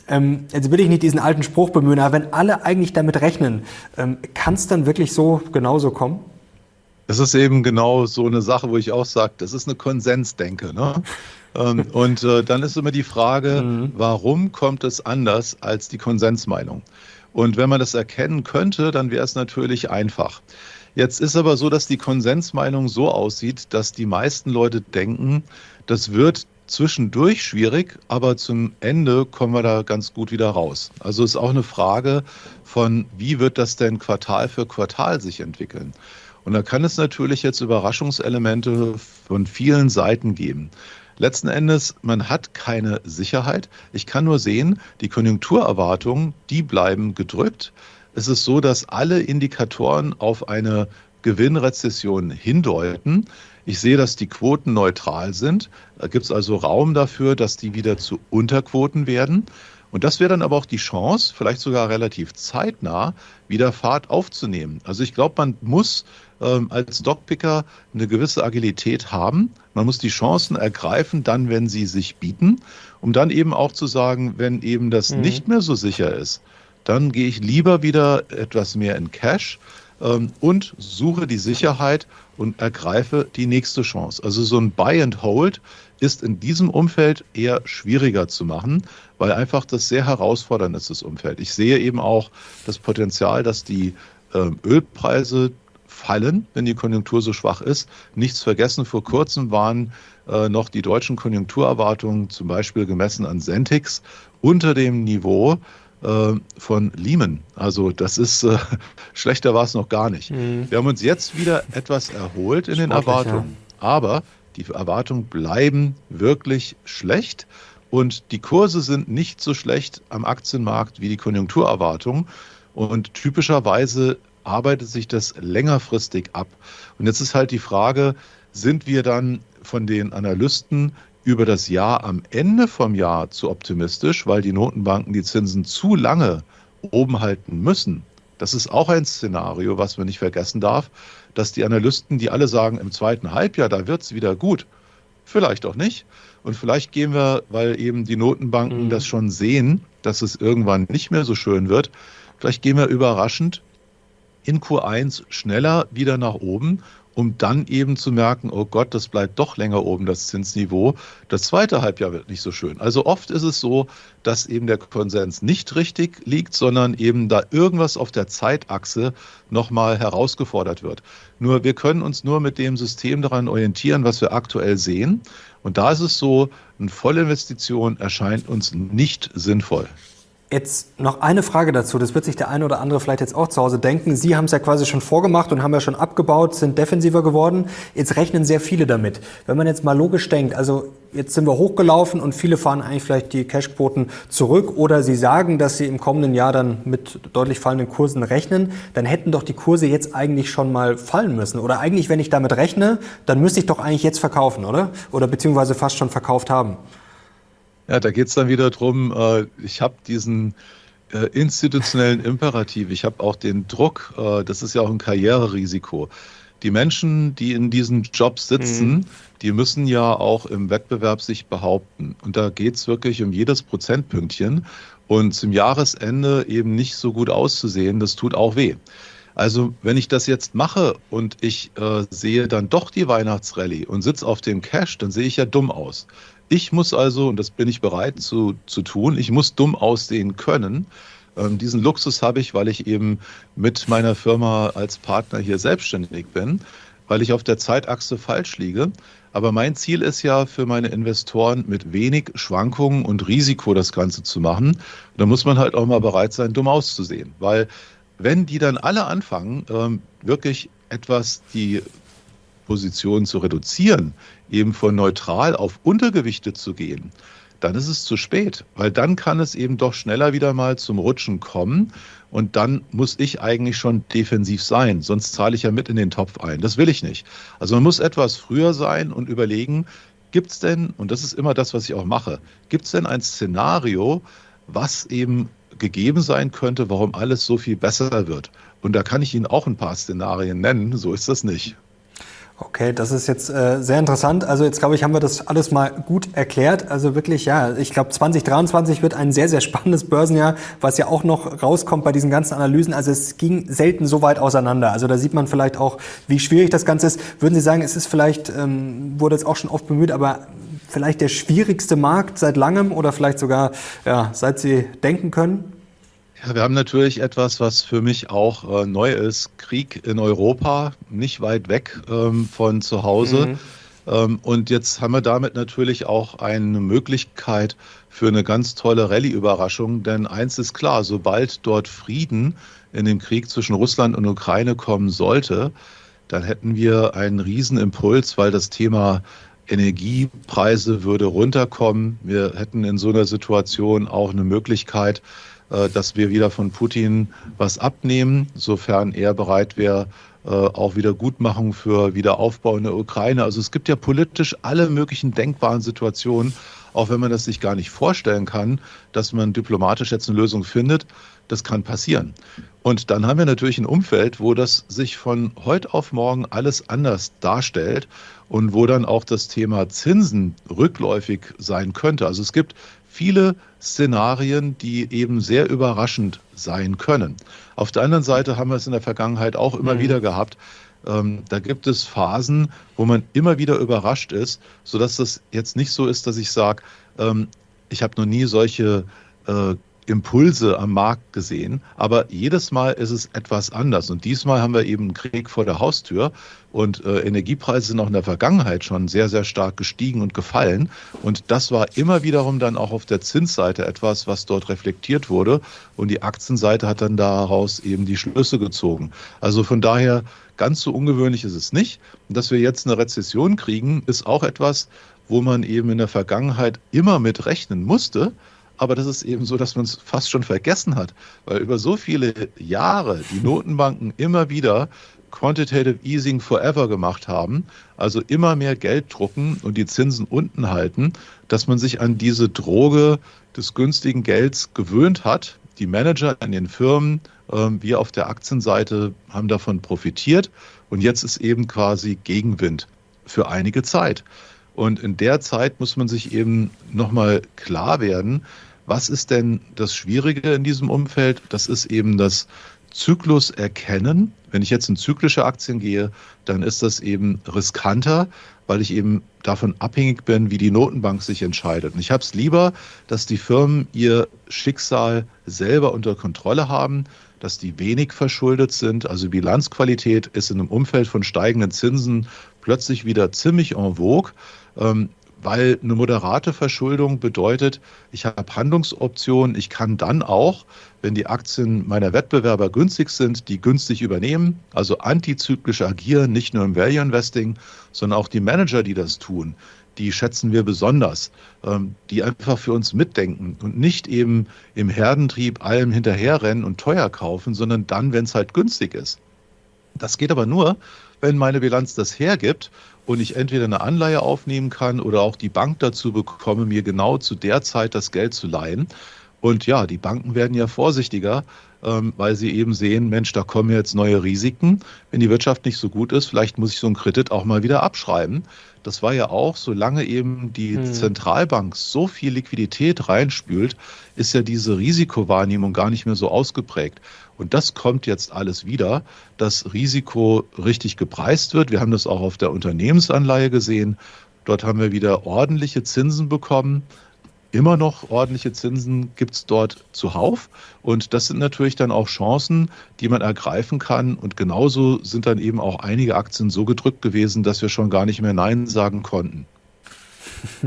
Ähm, jetzt will ich nicht diesen alten Spruch bemühen, aber wenn alle eigentlich damit rechnen, ähm, kann es dann wirklich so genauso kommen? Das ist eben genau so eine Sache, wo ich auch sage, das ist eine Konsensdenke. Ne? [LAUGHS] ähm, und äh, dann ist immer die Frage, mhm. warum kommt es anders als die Konsensmeinung? Und wenn man das erkennen könnte, dann wäre es natürlich einfach. Jetzt ist aber so, dass die Konsensmeinung so aussieht, dass die meisten Leute denken, das wird zwischendurch schwierig, aber zum Ende kommen wir da ganz gut wieder raus. Also ist auch eine Frage von, wie wird das denn Quartal für Quartal sich entwickeln? Und da kann es natürlich jetzt Überraschungselemente von vielen Seiten geben. Letzten Endes, man hat keine Sicherheit. Ich kann nur sehen, die Konjunkturerwartungen, die bleiben gedrückt. Es ist so, dass alle Indikatoren auf eine Gewinnrezession hindeuten. Ich sehe, dass die Quoten neutral sind. Da gibt es also Raum dafür, dass die wieder zu Unterquoten werden. Und das wäre dann aber auch die Chance, vielleicht sogar relativ zeitnah, wieder Fahrt aufzunehmen. Also ich glaube, man muss ähm, als Stockpicker eine gewisse Agilität haben. Man muss die Chancen ergreifen, dann, wenn sie sich bieten, um dann eben auch zu sagen, wenn eben das mhm. nicht mehr so sicher ist, dann gehe ich lieber wieder etwas mehr in Cash und suche die Sicherheit und ergreife die nächste Chance. Also so ein Buy and Hold ist in diesem Umfeld eher schwieriger zu machen, weil einfach das sehr herausfordernd ist, das Umfeld. Ich sehe eben auch das Potenzial, dass die äh, Ölpreise fallen, wenn die Konjunktur so schwach ist. Nichts vergessen, vor kurzem waren äh, noch die deutschen Konjunkturerwartungen, zum Beispiel gemessen an Sentix, unter dem Niveau von Lehman. Also das ist äh, [LAUGHS] schlechter war es noch gar nicht. Mhm. Wir haben uns jetzt wieder etwas erholt in Sportlich, den Erwartungen, ja. aber die Erwartungen bleiben wirklich schlecht. Und die Kurse sind nicht so schlecht am Aktienmarkt wie die Konjunkturerwartungen. Und typischerweise arbeitet sich das längerfristig ab. Und jetzt ist halt die Frage, sind wir dann von den Analysten über das Jahr am Ende vom Jahr zu optimistisch, weil die Notenbanken die Zinsen zu lange oben halten müssen, das ist auch ein Szenario, was man nicht vergessen darf, dass die Analysten, die alle sagen, im zweiten Halbjahr, da wird es wieder gut, vielleicht auch nicht. Und vielleicht gehen wir, weil eben die Notenbanken mhm. das schon sehen, dass es irgendwann nicht mehr so schön wird, vielleicht gehen wir überraschend in Q1 schneller wieder nach oben um dann eben zu merken, oh Gott, das bleibt doch länger oben, das Zinsniveau. Das zweite Halbjahr wird nicht so schön. Also oft ist es so, dass eben der Konsens nicht richtig liegt, sondern eben da irgendwas auf der Zeitachse nochmal herausgefordert wird. Nur wir können uns nur mit dem System daran orientieren, was wir aktuell sehen. Und da ist es so, eine Vollinvestition erscheint uns nicht sinnvoll. Jetzt noch eine Frage dazu. Das wird sich der eine oder andere vielleicht jetzt auch zu Hause denken. Sie haben es ja quasi schon vorgemacht und haben ja schon abgebaut, sind defensiver geworden. Jetzt rechnen sehr viele damit. Wenn man jetzt mal logisch denkt, also jetzt sind wir hochgelaufen und viele fahren eigentlich vielleicht die Cashquoten zurück oder sie sagen, dass sie im kommenden Jahr dann mit deutlich fallenden Kursen rechnen, dann hätten doch die Kurse jetzt eigentlich schon mal fallen müssen. Oder eigentlich, wenn ich damit rechne, dann müsste ich doch eigentlich jetzt verkaufen, oder? Oder beziehungsweise fast schon verkauft haben. Ja, da geht es dann wieder drum. Äh, ich habe diesen äh, institutionellen Imperativ, ich habe auch den Druck, äh, das ist ja auch ein Karriererisiko. Die Menschen, die in diesen Jobs sitzen, mhm. die müssen ja auch im Wettbewerb sich behaupten. Und da geht es wirklich um jedes Prozentpünktchen. Und zum Jahresende eben nicht so gut auszusehen, das tut auch weh. Also wenn ich das jetzt mache und ich äh, sehe dann doch die Weihnachtsrallye und sitze auf dem Cash, dann sehe ich ja dumm aus. Ich muss also, und das bin ich bereit zu, zu tun, ich muss dumm aussehen können. Ähm, diesen Luxus habe ich, weil ich eben mit meiner Firma als Partner hier selbstständig bin, weil ich auf der Zeitachse falsch liege. Aber mein Ziel ist ja für meine Investoren mit wenig Schwankungen und Risiko das Ganze zu machen. Da muss man halt auch mal bereit sein, dumm auszusehen. Weil wenn die dann alle anfangen, ähm, wirklich etwas die Position zu reduzieren, eben von neutral auf Untergewichte zu gehen, dann ist es zu spät, weil dann kann es eben doch schneller wieder mal zum Rutschen kommen und dann muss ich eigentlich schon defensiv sein, sonst zahle ich ja mit in den Topf ein. Das will ich nicht. Also man muss etwas früher sein und überlegen, gibt es denn, und das ist immer das, was ich auch mache, gibt es denn ein Szenario, was eben gegeben sein könnte, warum alles so viel besser wird? Und da kann ich Ihnen auch ein paar Szenarien nennen, so ist das nicht. Okay, das ist jetzt äh, sehr interessant. Also jetzt glaube ich, haben wir das alles mal gut erklärt. Also wirklich, ja, ich glaube 2023 wird ein sehr, sehr spannendes Börsenjahr, was ja auch noch rauskommt bei diesen ganzen Analysen. Also es ging selten so weit auseinander. Also da sieht man vielleicht auch, wie schwierig das Ganze ist. Würden Sie sagen, es ist vielleicht, ähm, wurde jetzt auch schon oft bemüht, aber vielleicht der schwierigste Markt seit langem oder vielleicht sogar, ja, seit Sie denken können? Ja, wir haben natürlich etwas, was für mich auch äh, neu ist. Krieg in Europa, nicht weit weg ähm, von zu Hause. Mhm. Ähm, und jetzt haben wir damit natürlich auch eine Möglichkeit für eine ganz tolle Rallye-Überraschung. Denn eins ist klar, sobald dort Frieden in dem Krieg zwischen Russland und Ukraine kommen sollte, dann hätten wir einen Riesenimpuls, weil das Thema Energiepreise würde runterkommen. Wir hätten in so einer Situation auch eine Möglichkeit, dass wir wieder von Putin was abnehmen, sofern er bereit wäre, äh, auch Wiedergutmachung für Wiederaufbau in der Ukraine. Also es gibt ja politisch alle möglichen denkbaren Situationen, auch wenn man das sich gar nicht vorstellen kann, dass man diplomatisch jetzt eine Lösung findet. Das kann passieren. Und dann haben wir natürlich ein Umfeld, wo das sich von heute auf morgen alles anders darstellt und wo dann auch das Thema Zinsen rückläufig sein könnte. Also es gibt viele Szenarien, die eben sehr überraschend sein können. Auf der anderen Seite haben wir es in der Vergangenheit auch immer mhm. wieder gehabt. Ähm, da gibt es Phasen, wo man immer wieder überrascht ist, sodass das jetzt nicht so ist, dass ich sage, ähm, ich habe noch nie solche äh, Impulse am Markt gesehen. Aber jedes Mal ist es etwas anders. Und diesmal haben wir eben einen Krieg vor der Haustür. Und äh, Energiepreise sind auch in der Vergangenheit schon sehr, sehr stark gestiegen und gefallen. Und das war immer wiederum dann auch auf der Zinsseite etwas, was dort reflektiert wurde. Und die Aktienseite hat dann daraus eben die Schlüsse gezogen. Also von daher ganz so ungewöhnlich ist es nicht. Und dass wir jetzt eine Rezession kriegen, ist auch etwas, wo man eben in der Vergangenheit immer mit rechnen musste. Aber das ist eben so, dass man es fast schon vergessen hat, weil über so viele Jahre die [LAUGHS] Notenbanken immer wieder Quantitative Easing Forever gemacht haben, also immer mehr Geld drucken und die Zinsen unten halten, dass man sich an diese Droge des günstigen Gelds gewöhnt hat. die Manager in den Firmen, ähm, wir auf der Aktienseite haben davon profitiert und jetzt ist eben quasi Gegenwind für einige Zeit. Und in der Zeit muss man sich eben nochmal klar werden, was ist denn das Schwierige in diesem Umfeld? Das ist eben das Zyklus erkennen. Wenn ich jetzt in zyklische Aktien gehe, dann ist das eben riskanter, weil ich eben davon abhängig bin, wie die Notenbank sich entscheidet. Und ich habe es lieber, dass die Firmen ihr Schicksal selber unter Kontrolle haben, dass die wenig verschuldet sind. Also Bilanzqualität ist in einem Umfeld von steigenden Zinsen plötzlich wieder ziemlich en vogue. Ähm, weil eine moderate Verschuldung bedeutet, ich habe Handlungsoptionen, ich kann dann auch, wenn die Aktien meiner Wettbewerber günstig sind, die günstig übernehmen, also antizyklisch agieren, nicht nur im Value Investing, sondern auch die Manager, die das tun, die schätzen wir besonders, ähm, die einfach für uns mitdenken und nicht eben im Herdentrieb allem hinterherrennen und teuer kaufen, sondern dann, wenn es halt günstig ist. Das geht aber nur, wenn meine Bilanz das hergibt und ich entweder eine Anleihe aufnehmen kann oder auch die Bank dazu bekomme, mir genau zu der Zeit das Geld zu leihen. Und ja, die Banken werden ja vorsichtiger, ähm, weil sie eben sehen, Mensch, da kommen jetzt neue Risiken. Wenn die Wirtschaft nicht so gut ist, vielleicht muss ich so einen Kredit auch mal wieder abschreiben. Das war ja auch, solange eben die hm. Zentralbank so viel Liquidität reinspült, ist ja diese Risikowahrnehmung gar nicht mehr so ausgeprägt. Und das kommt jetzt alles wieder, dass Risiko richtig gepreist wird. Wir haben das auch auf der Unternehmensanleihe gesehen. Dort haben wir wieder ordentliche Zinsen bekommen. Immer noch ordentliche Zinsen gibt es dort zuhauf. Und das sind natürlich dann auch Chancen, die man ergreifen kann. Und genauso sind dann eben auch einige Aktien so gedrückt gewesen, dass wir schon gar nicht mehr Nein sagen konnten. [LAUGHS]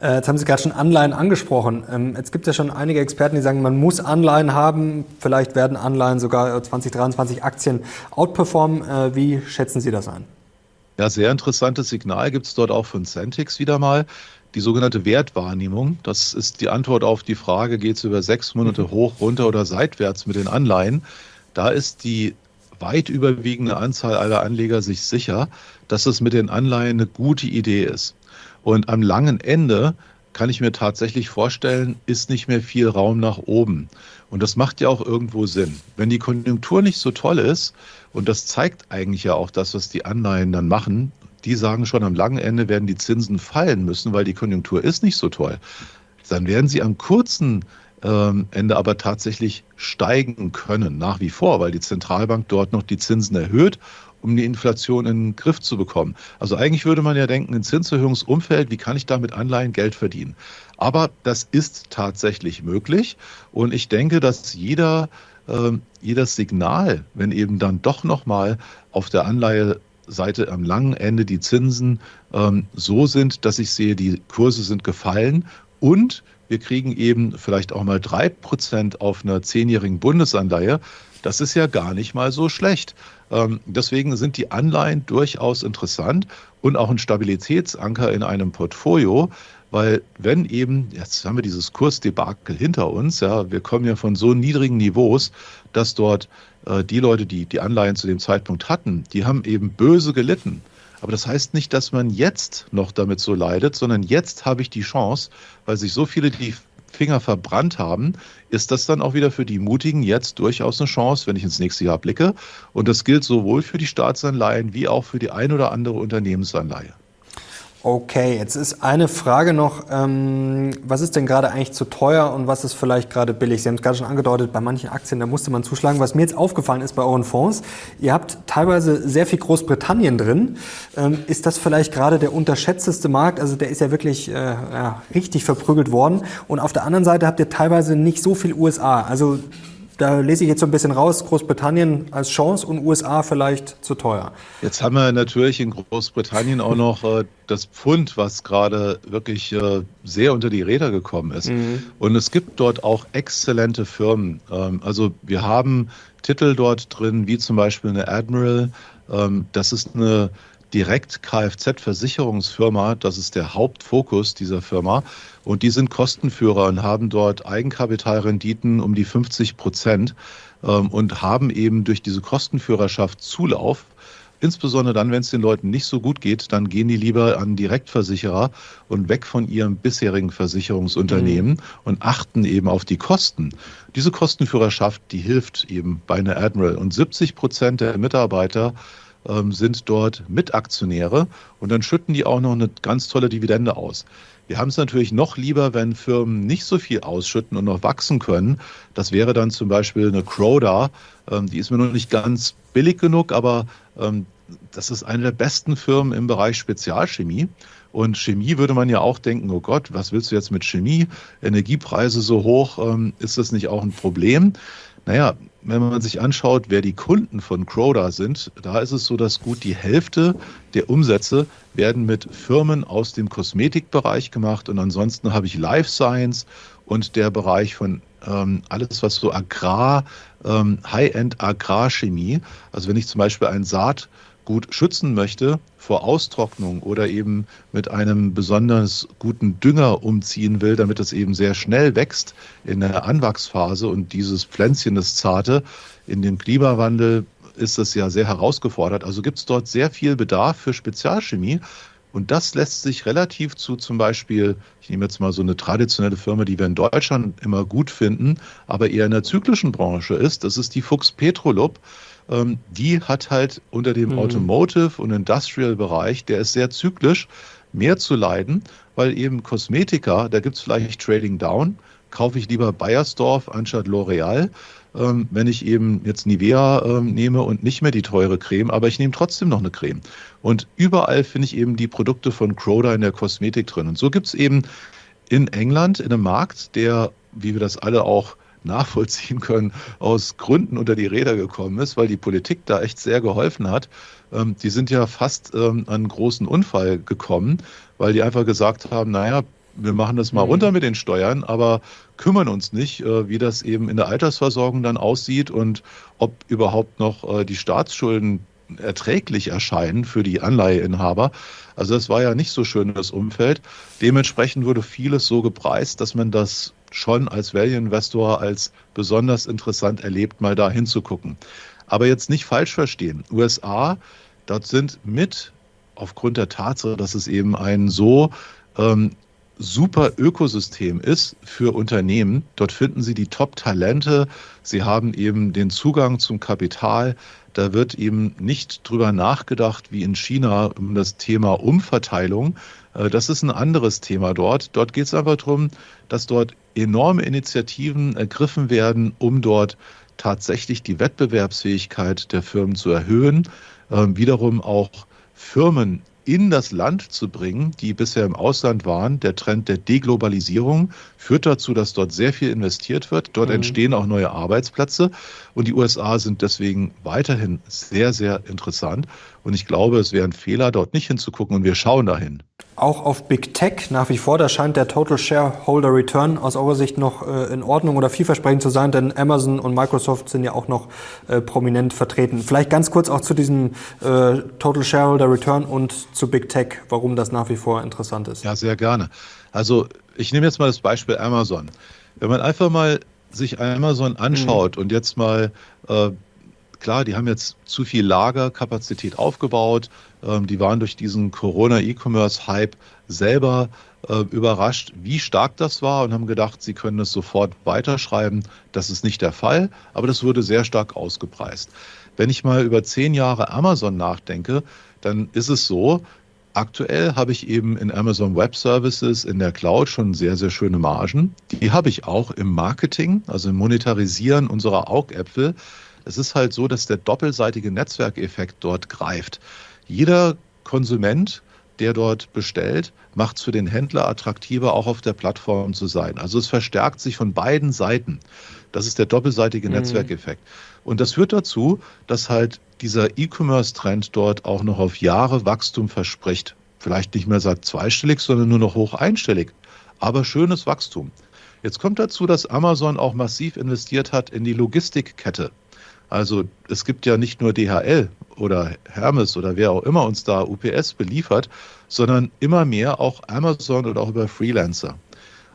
Äh, jetzt haben Sie gerade schon Anleihen angesprochen. Ähm, jetzt gibt es ja schon einige Experten, die sagen, man muss Anleihen haben. Vielleicht werden Anleihen sogar 2023 Aktien outperformen. Äh, wie schätzen Sie das ein? Ja, sehr interessantes Signal gibt es dort auch von Centix wieder mal. Die sogenannte Wertwahrnehmung, das ist die Antwort auf die Frage, geht es über sechs Monate mhm. hoch, runter oder seitwärts mit den Anleihen. Da ist die weit überwiegende Anzahl aller Anleger sich sicher, dass es mit den Anleihen eine gute Idee ist. Und am langen Ende kann ich mir tatsächlich vorstellen, ist nicht mehr viel Raum nach oben. Und das macht ja auch irgendwo Sinn. Wenn die Konjunktur nicht so toll ist, und das zeigt eigentlich ja auch das, was die Anleihen dann machen, die sagen schon, am langen Ende werden die Zinsen fallen müssen, weil die Konjunktur ist nicht so toll. Dann werden sie am kurzen ähm, Ende aber tatsächlich steigen können, nach wie vor, weil die Zentralbank dort noch die Zinsen erhöht um die Inflation in den Griff zu bekommen. Also eigentlich würde man ja denken, ein Zinserhöhungsumfeld, wie kann ich da mit Anleihen Geld verdienen? Aber das ist tatsächlich möglich und ich denke, dass jeder, äh, jedes Signal, wenn eben dann doch nochmal auf der Anleiheseite am langen Ende die Zinsen ähm, so sind, dass ich sehe, die Kurse sind gefallen und wir kriegen eben vielleicht auch mal drei Prozent auf einer zehnjährigen Bundesanleihe. Das ist ja gar nicht mal so schlecht. Ähm, deswegen sind die Anleihen durchaus interessant und auch ein Stabilitätsanker in einem Portfolio, weil wenn eben, jetzt haben wir dieses Kursdebakel hinter uns, ja, wir kommen ja von so niedrigen Niveaus, dass dort äh, die Leute, die die Anleihen zu dem Zeitpunkt hatten, die haben eben böse gelitten. Aber das heißt nicht, dass man jetzt noch damit so leidet, sondern jetzt habe ich die Chance, weil sich so viele die Finger verbrannt haben, ist das dann auch wieder für die Mutigen jetzt durchaus eine Chance, wenn ich ins nächste Jahr blicke. Und das gilt sowohl für die Staatsanleihen wie auch für die ein oder andere Unternehmensanleihe. Okay, jetzt ist eine Frage noch, ähm, was ist denn gerade eigentlich zu teuer und was ist vielleicht gerade billig? Sie haben es gerade schon angedeutet, bei manchen Aktien, da musste man zuschlagen. Was mir jetzt aufgefallen ist bei euren Fonds, ihr habt teilweise sehr viel Großbritannien drin. Ähm, ist das vielleicht gerade der unterschätzteste Markt? Also der ist ja wirklich äh, ja, richtig verprügelt worden. Und auf der anderen Seite habt ihr teilweise nicht so viel USA. Also da lese ich jetzt so ein bisschen raus, Großbritannien als Chance und USA vielleicht zu teuer. Jetzt haben wir natürlich in Großbritannien auch noch äh, das Pfund, was gerade wirklich äh, sehr unter die Räder gekommen ist. Mhm. Und es gibt dort auch exzellente Firmen. Ähm, also wir haben Titel dort drin, wie zum Beispiel eine Admiral. Ähm, das ist eine direkt Kfz-Versicherungsfirma. Das ist der Hauptfokus dieser Firma. Und die sind Kostenführer und haben dort Eigenkapitalrenditen um die 50 Prozent ähm, und haben eben durch diese Kostenführerschaft Zulauf, insbesondere dann, wenn es den Leuten nicht so gut geht, dann gehen die lieber an Direktversicherer und weg von ihrem bisherigen Versicherungsunternehmen mhm. und achten eben auf die Kosten. Diese Kostenführerschaft, die hilft eben bei einer Admiral. Und 70 Prozent der Mitarbeiter ähm, sind dort Mitaktionäre und dann schütten die auch noch eine ganz tolle Dividende aus. Wir haben es natürlich noch lieber, wenn Firmen nicht so viel ausschütten und noch wachsen können. Das wäre dann zum Beispiel eine Croda. Ähm, die ist mir noch nicht ganz billig genug, aber ähm, das ist eine der besten Firmen im Bereich Spezialchemie. Und Chemie würde man ja auch denken, oh Gott, was willst du jetzt mit Chemie? Energiepreise so hoch, ähm, ist das nicht auch ein Problem? Naja, wenn man sich anschaut, wer die Kunden von Croda sind, da ist es so, dass gut die Hälfte der Umsätze werden mit Firmen aus dem Kosmetikbereich gemacht und ansonsten habe ich Life Science und der Bereich von ähm, alles, was so Agrar, ähm, High-End Agrarchemie, also wenn ich zum Beispiel ein Saat gut schützen möchte vor Austrocknung oder eben mit einem besonders guten Dünger umziehen will, damit es eben sehr schnell wächst in der Anwachsphase und dieses Pflänzchen, das zarte, in dem Klimawandel ist das ja sehr herausgefordert. Also gibt es dort sehr viel Bedarf für Spezialchemie. Und das lässt sich relativ zu zum Beispiel, ich nehme jetzt mal so eine traditionelle Firma, die wir in Deutschland immer gut finden, aber eher in der zyklischen Branche ist, das ist die Fuchs Petrolub. Ähm, die hat halt unter dem mhm. Automotive- und Industrial-Bereich, der ist sehr zyklisch, mehr zu leiden, weil eben Kosmetika, da gibt es vielleicht Trading Down, kaufe ich lieber Bayersdorf anstatt L'Oreal. Ähm, wenn ich eben jetzt Nivea ähm, nehme und nicht mehr die teure Creme, aber ich nehme trotzdem noch eine Creme. Und überall finde ich eben die Produkte von Croda in der Kosmetik drin. Und so gibt es eben in England in einem Markt, der, wie wir das alle auch nachvollziehen können, aus Gründen unter die Räder gekommen ist, weil die Politik da echt sehr geholfen hat. Ähm, die sind ja fast ähm, an einen großen Unfall gekommen, weil die einfach gesagt haben, naja, wir machen das mal mhm. runter mit den Steuern, aber kümmern uns nicht, äh, wie das eben in der Altersversorgung dann aussieht und ob überhaupt noch äh, die Staatsschulden erträglich erscheinen für die Anleiheinhaber. Also das war ja nicht so schön das Umfeld. Dementsprechend wurde vieles so gepreist, dass man das schon als Value Investor als besonders interessant erlebt, mal da hinzugucken. Aber jetzt nicht falsch verstehen. USA, dort sind mit, aufgrund der Tatsache, dass es eben ein so ähm, super Ökosystem ist für Unternehmen. Dort finden Sie die Top-Talente. Sie haben eben den Zugang zum Kapital. Da wird eben nicht drüber nachgedacht wie in China um das Thema Umverteilung. Äh, das ist ein anderes Thema dort. Dort geht es einfach darum, dass dort enorme Initiativen ergriffen werden, um dort tatsächlich die Wettbewerbsfähigkeit der Firmen zu erhöhen, ähm, wiederum auch Firmen in das Land zu bringen, die bisher im Ausland waren. Der Trend der Deglobalisierung führt dazu, dass dort sehr viel investiert wird. Dort mhm. entstehen auch neue Arbeitsplätze und die USA sind deswegen weiterhin sehr, sehr interessant. Und ich glaube, es wäre ein Fehler, dort nicht hinzugucken und wir schauen dahin. Auch auf Big Tech nach wie vor, da scheint der Total Shareholder Return aus eurer Sicht noch äh, in Ordnung oder vielversprechend zu sein, denn Amazon und Microsoft sind ja auch noch äh, prominent vertreten. Vielleicht ganz kurz auch zu diesem äh, Total Shareholder Return und zu Big Tech, warum das nach wie vor interessant ist. Ja, sehr gerne. Also ich nehme jetzt mal das Beispiel Amazon. Wenn man einfach mal sich Amazon anschaut mhm. und jetzt mal äh, Klar, die haben jetzt zu viel Lagerkapazität aufgebaut. Ähm, die waren durch diesen Corona-E-Commerce-Hype selber äh, überrascht, wie stark das war und haben gedacht, sie können es sofort weiterschreiben. Das ist nicht der Fall, aber das wurde sehr stark ausgepreist. Wenn ich mal über zehn Jahre Amazon nachdenke, dann ist es so, Aktuell habe ich eben in Amazon Web Services in der Cloud schon sehr, sehr schöne Margen. Die habe ich auch im Marketing, also im Monetarisieren unserer Augäpfel. Es ist halt so, dass der doppelseitige Netzwerkeffekt dort greift. Jeder Konsument, der dort bestellt, macht es für den Händler attraktiver, auch auf der Plattform zu sein. Also es verstärkt sich von beiden Seiten. Das ist der doppelseitige mhm. Netzwerkeffekt. Und das führt dazu, dass halt dieser E-Commerce-Trend dort auch noch auf Jahre Wachstum verspricht. Vielleicht nicht mehr sagt zweistellig, sondern nur noch hoch einstellig. Aber schönes Wachstum. Jetzt kommt dazu, dass Amazon auch massiv investiert hat in die Logistikkette. Also es gibt ja nicht nur DHL oder Hermes oder wer auch immer uns da UPS beliefert, sondern immer mehr auch Amazon oder auch über Freelancer.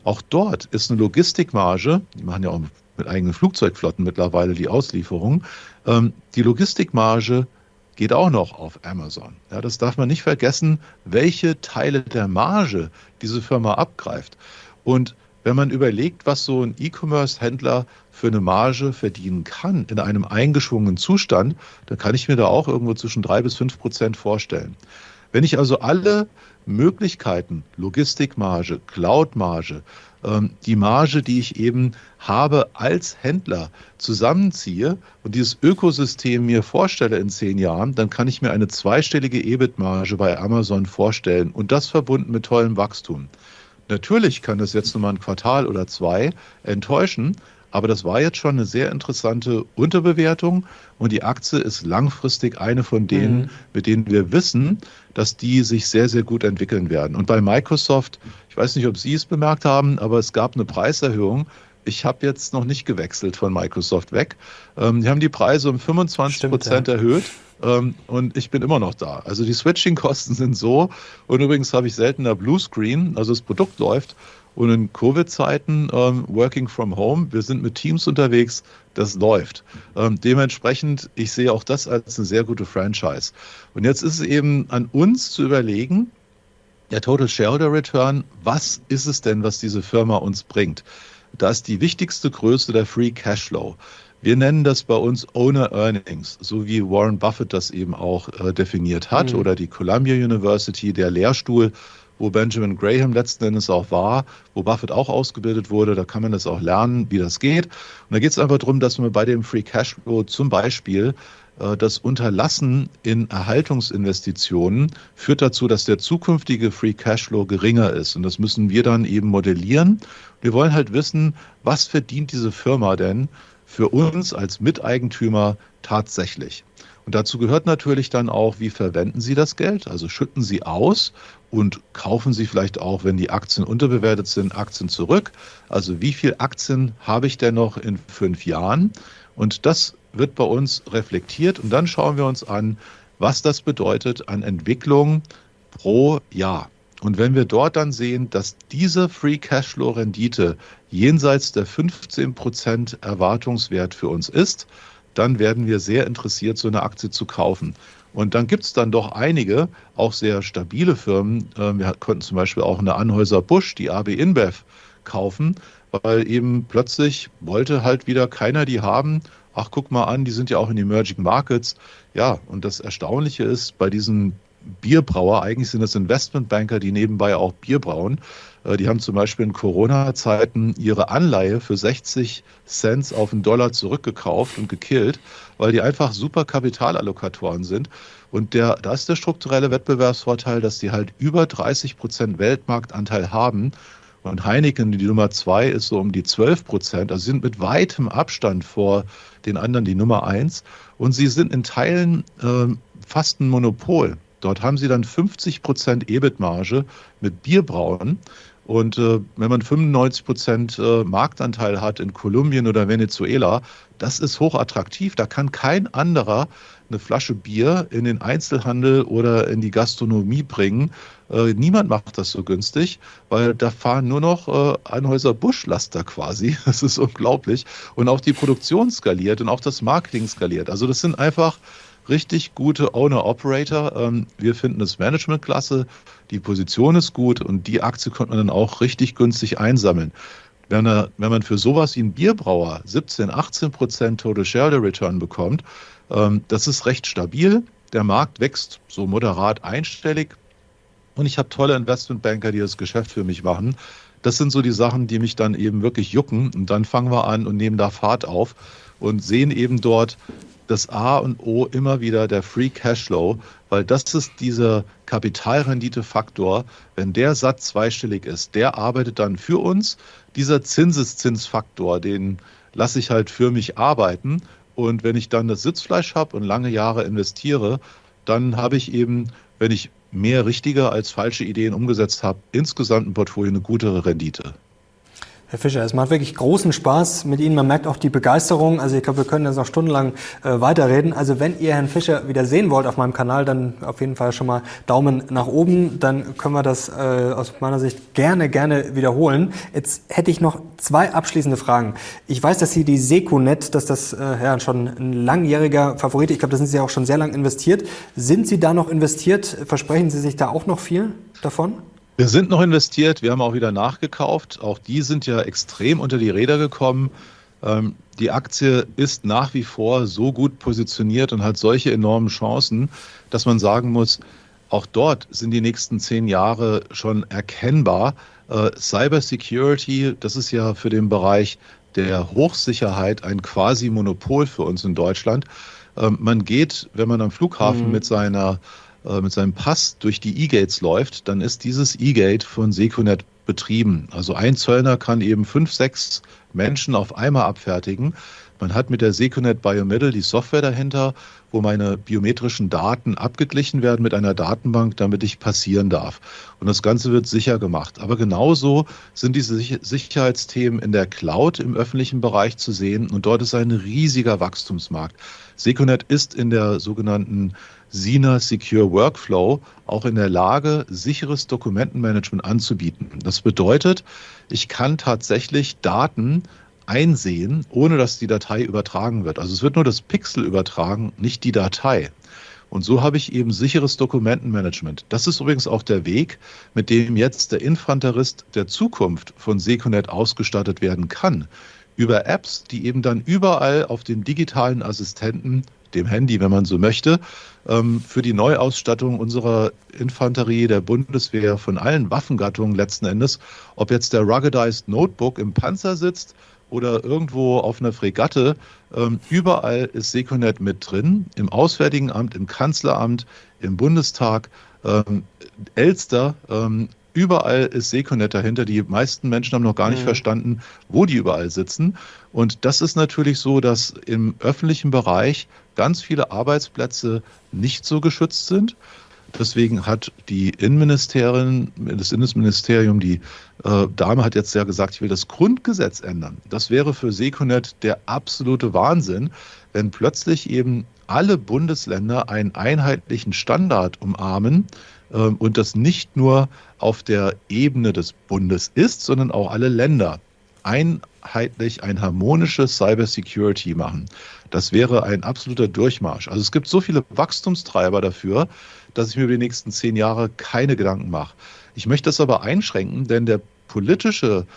Auch dort ist eine Logistikmarge, die machen ja auch mit eigenen Flugzeugflotten mittlerweile die Auslieferung, ähm, die Logistikmarge geht auch noch auf Amazon. Ja, das darf man nicht vergessen, welche Teile der Marge diese Firma abgreift. Und wenn man überlegt, was so ein E-Commerce-Händler für eine Marge verdienen kann in einem eingeschwungenen Zustand, dann kann ich mir da auch irgendwo zwischen drei bis fünf Prozent vorstellen. Wenn ich also alle Möglichkeiten, Logistikmarge, Cloudmarge, ähm, die Marge, die ich eben habe als Händler, zusammenziehe und dieses Ökosystem mir vorstelle in zehn Jahren, dann kann ich mir eine zweistellige EBIT-Marge bei Amazon vorstellen und das verbunden mit tollem Wachstum. Natürlich kann das jetzt nur mal ein Quartal oder zwei enttäuschen, aber das war jetzt schon eine sehr interessante Unterbewertung und die Aktie ist langfristig eine von denen, mhm. mit denen wir wissen, dass die sich sehr, sehr gut entwickeln werden. Und bei Microsoft, ich weiß nicht, ob Sie es bemerkt haben, aber es gab eine Preiserhöhung. Ich habe jetzt noch nicht gewechselt von Microsoft weg. Ähm, die haben die Preise um 25 Prozent ja. erhöht. Ähm, und ich bin immer noch da. Also die Switching-Kosten sind so. Und übrigens habe ich seltener Bluescreen, also das Produkt läuft. Und in Covid-Zeiten, ähm, Working from Home, wir sind mit Teams unterwegs, das läuft. Ähm, dementsprechend, ich sehe auch das als eine sehr gute Franchise. Und jetzt ist es eben an uns zu überlegen, der Total Shareholder Return, was ist es denn, was diese Firma uns bringt? Da ist die wichtigste Größe der Free Cashflow. Wir nennen das bei uns Owner Earnings, so wie Warren Buffett das eben auch äh, definiert hat mhm. oder die Columbia University, der Lehrstuhl, wo Benjamin Graham letzten Endes auch war, wo Buffett auch ausgebildet wurde. Da kann man das auch lernen, wie das geht. Und da geht es einfach darum, dass man bei dem Free Cashflow zum Beispiel äh, das Unterlassen in Erhaltungsinvestitionen führt dazu, dass der zukünftige Free Cashflow geringer ist. Und das müssen wir dann eben modellieren. Wir wollen halt wissen, was verdient diese Firma denn für uns als Miteigentümer tatsächlich. Und dazu gehört natürlich dann auch, wie verwenden Sie das Geld? Also schütten Sie aus und kaufen Sie vielleicht auch, wenn die Aktien unterbewertet sind, Aktien zurück. Also wie viel Aktien habe ich denn noch in fünf Jahren? Und das wird bei uns reflektiert und dann schauen wir uns an, was das bedeutet an Entwicklung pro Jahr. Und wenn wir dort dann sehen, dass diese Free Cashflow Rendite jenseits der 15 Prozent Erwartungswert für uns ist, dann werden wir sehr interessiert, so eine Aktie zu kaufen. Und dann gibt es dann doch einige, auch sehr stabile Firmen. Ähm, wir konnten zum Beispiel auch eine Anhäuser Busch, die AB InBev, kaufen, weil eben plötzlich wollte halt wieder keiner die haben. Ach, guck mal an, die sind ja auch in Emerging Markets. Ja, und das Erstaunliche ist, bei diesen Bierbrauer, eigentlich sind das Investmentbanker, die nebenbei auch Bier brauen. Äh, die haben zum Beispiel in Corona-Zeiten ihre Anleihe für 60 Cent auf einen Dollar zurückgekauft und gekillt, weil die einfach super Kapitalallokatoren sind. Und der, da ist der strukturelle Wettbewerbsvorteil, dass die halt über 30 Prozent Weltmarktanteil haben. Und Heineken, die Nummer zwei, ist so um die 12 Prozent. Also sie sind mit weitem Abstand vor den anderen die Nummer eins. Und sie sind in Teilen äh, fast ein Monopol. Dort haben sie dann 50 Prozent EBIT-Marge mit Bierbrauen. Und äh, wenn man 95 Prozent äh, Marktanteil hat in Kolumbien oder Venezuela, das ist hochattraktiv. Da kann kein anderer eine Flasche Bier in den Einzelhandel oder in die Gastronomie bringen. Äh, niemand macht das so günstig, weil da fahren nur noch äh, Anhäuser Buschlaster quasi. [LAUGHS] Das ist unglaublich. Und auch die Produktion skaliert und auch das Marketing skaliert. Also das sind einfach richtig gute Owner-Operator. Ähm, wir finden das Management klasse, die Position ist gut und die Aktie konnte man dann auch richtig günstig einsammeln. Wenn, er, wenn man für sowas wie ein Bierbrauer 17, 18 Prozent Total Shareholder Return bekommt, ähm, das ist recht stabil. Der Markt wächst so moderat einstellig. Und ich habe tolle Investmentbanker, die das Geschäft für mich machen. Das sind so die Sachen, die mich dann eben wirklich jucken. Und dann fangen wir an und nehmen da Fahrt auf und sehen eben dort, das A und O immer wieder der Free Cashflow, weil das ist dieser Kapitalrenditefaktor. Wenn der Satz zweistellig ist, der arbeitet dann für uns. Dieser Zinseszinsfaktor, den lasse ich halt für mich arbeiten. Und wenn ich dann das Sitzfleisch habe und lange Jahre investiere, dann habe ich eben, wenn ich mehr richtige als falsche Ideen umgesetzt habe, insgesamt ein Portfolio eine gute Rendite. Herr Fischer, es macht wirklich großen Spaß mit Ihnen. Man merkt auch die Begeisterung. Also ich glaube, wir können jetzt noch stundenlang äh, weiterreden. Also wenn ihr Herrn Fischer wieder sehen wollt auf meinem Kanal, dann auf jeden Fall schon mal Daumen nach oben. Dann können wir das äh, aus meiner Sicht gerne, gerne wiederholen. Jetzt hätte ich noch zwei abschließende Fragen. Ich weiß, dass Sie die Secunet, dass das äh, ja, schon ein langjähriger Favorit, ich glaube, da sind Sie auch schon sehr lang investiert. Sind Sie da noch investiert? Versprechen Sie sich da auch noch viel davon? Wir sind noch investiert, wir haben auch wieder nachgekauft. Auch die sind ja extrem unter die Räder gekommen. Ähm, die Aktie ist nach wie vor so gut positioniert und hat solche enormen Chancen, dass man sagen muss, auch dort sind die nächsten zehn Jahre schon erkennbar. Äh, Cybersecurity, das ist ja für den Bereich der Hochsicherheit ein quasi Monopol für uns in Deutschland. Ähm, man geht, wenn man am Flughafen mhm. mit seiner äh, mit seinem Pass durch die E-Gates läuft, dann ist dieses E-Gate von Secunet betrieben. Also ein Zöllner kann eben fünf, sechs Menschen auf einmal abfertigen. Man hat mit der Secunet Biomiddle die Software dahinter, wo meine biometrischen Daten abgeglichen werden mit einer Datenbank, damit ich passieren darf. Und das Ganze wird sicher gemacht. Aber genauso sind diese Sicherheitsthemen in der Cloud im öffentlichen Bereich zu sehen. Und dort ist ein riesiger Wachstumsmarkt. Secunet ist in der sogenannten SINA Secure Workflow auch in der Lage, sicheres Dokumentenmanagement anzubieten. Das bedeutet, ich kann tatsächlich Daten einsehen, ohne dass die Datei übertragen wird. Also es wird nur das Pixel übertragen, nicht die Datei. Und so habe ich eben sicheres Dokumentenmanagement. Das ist übrigens auch der Weg, mit dem jetzt der Infanterist der Zukunft von Seconet ausgestattet werden kann. Über Apps, die eben dann überall auf den digitalen Assistenten dem Handy, wenn man so möchte, ähm, für die Neuausstattung unserer Infanterie der Bundeswehr von allen Waffengattungen letzten Endes, ob jetzt der Ruggedized Notebook im Panzer sitzt oder irgendwo auf einer Fregatte, ähm, überall ist Seconet mit drin, im Auswärtigen Amt, im Kanzleramt, im Bundestag, ähm, Elster, Überall ist Seconet dahinter. Die meisten Menschen haben noch gar nicht mhm. verstanden, wo die überall sitzen. Und das ist natürlich so, dass im öffentlichen Bereich ganz viele Arbeitsplätze nicht so geschützt sind. Deswegen hat die Innenministerin, das Innenministerium, die äh, Dame hat jetzt ja gesagt, ich will das Grundgesetz ändern. Das wäre für Seconet der absolute Wahnsinn, wenn plötzlich eben alle Bundesländer einen einheitlichen Standard umarmen äh, und das nicht nur auf der Ebene des Bundes ist, sondern auch alle Länder einheitlich ein harmonisches Cybersecurity machen. Das wäre ein absoluter Durchmarsch. Also es gibt so viele Wachstumstreiber dafür, dass ich mir über die nächsten zehn Jahre keine Gedanken mache. Ich möchte das aber einschränken, denn der politische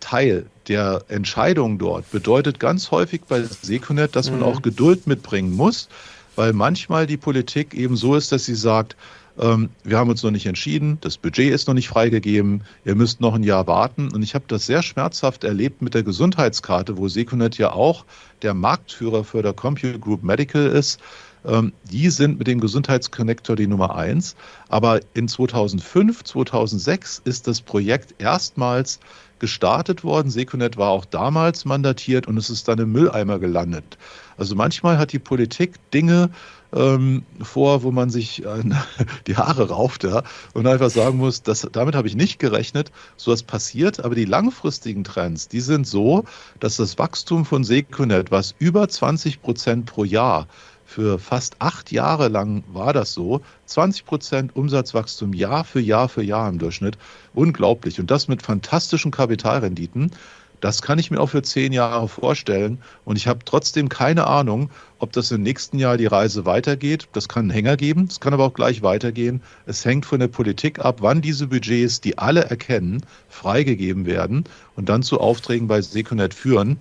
Teil der Entscheidung dort bedeutet ganz häufig bei Seconet, dass man mhm. auch Geduld mitbringen muss, weil manchmal die Politik eben so ist, dass sie sagt, ähm, wir haben uns noch nicht entschieden, das Budget ist noch nicht freigegeben, ihr müsst noch ein Jahr warten. Und ich habe das sehr schmerzhaft erlebt mit der Gesundheitskarte, wo Secunet ja auch der Marktführer für der Compute Group Medical ist. Ähm, die sind mit dem Gesundheitsconnector die Nummer eins. Aber in 2005, 2006 ist das Projekt erstmals gestartet worden. Secunet war auch damals mandatiert und es ist dann im Mülleimer gelandet. Also manchmal hat die Politik Dinge ähm, vor, wo man sich äh, [LAUGHS] die Haare rauft ja, und einfach sagen muss, das, damit habe ich nicht gerechnet, so was passiert, aber die langfristigen Trends, die sind so, dass das Wachstum von Secunet, was über 20 Prozent pro Jahr für fast acht Jahre lang war das so. 20 Prozent Umsatzwachstum Jahr für Jahr für Jahr im Durchschnitt. Unglaublich. Und das mit fantastischen Kapitalrenditen. Das kann ich mir auch für zehn Jahre vorstellen. Und ich habe trotzdem keine Ahnung, ob das im nächsten Jahr die Reise weitergeht. Das kann einen Hänger geben, es kann aber auch gleich weitergehen. Es hängt von der Politik ab, wann diese Budgets, die alle erkennen, freigegeben werden und dann zu Aufträgen bei Seconet führen.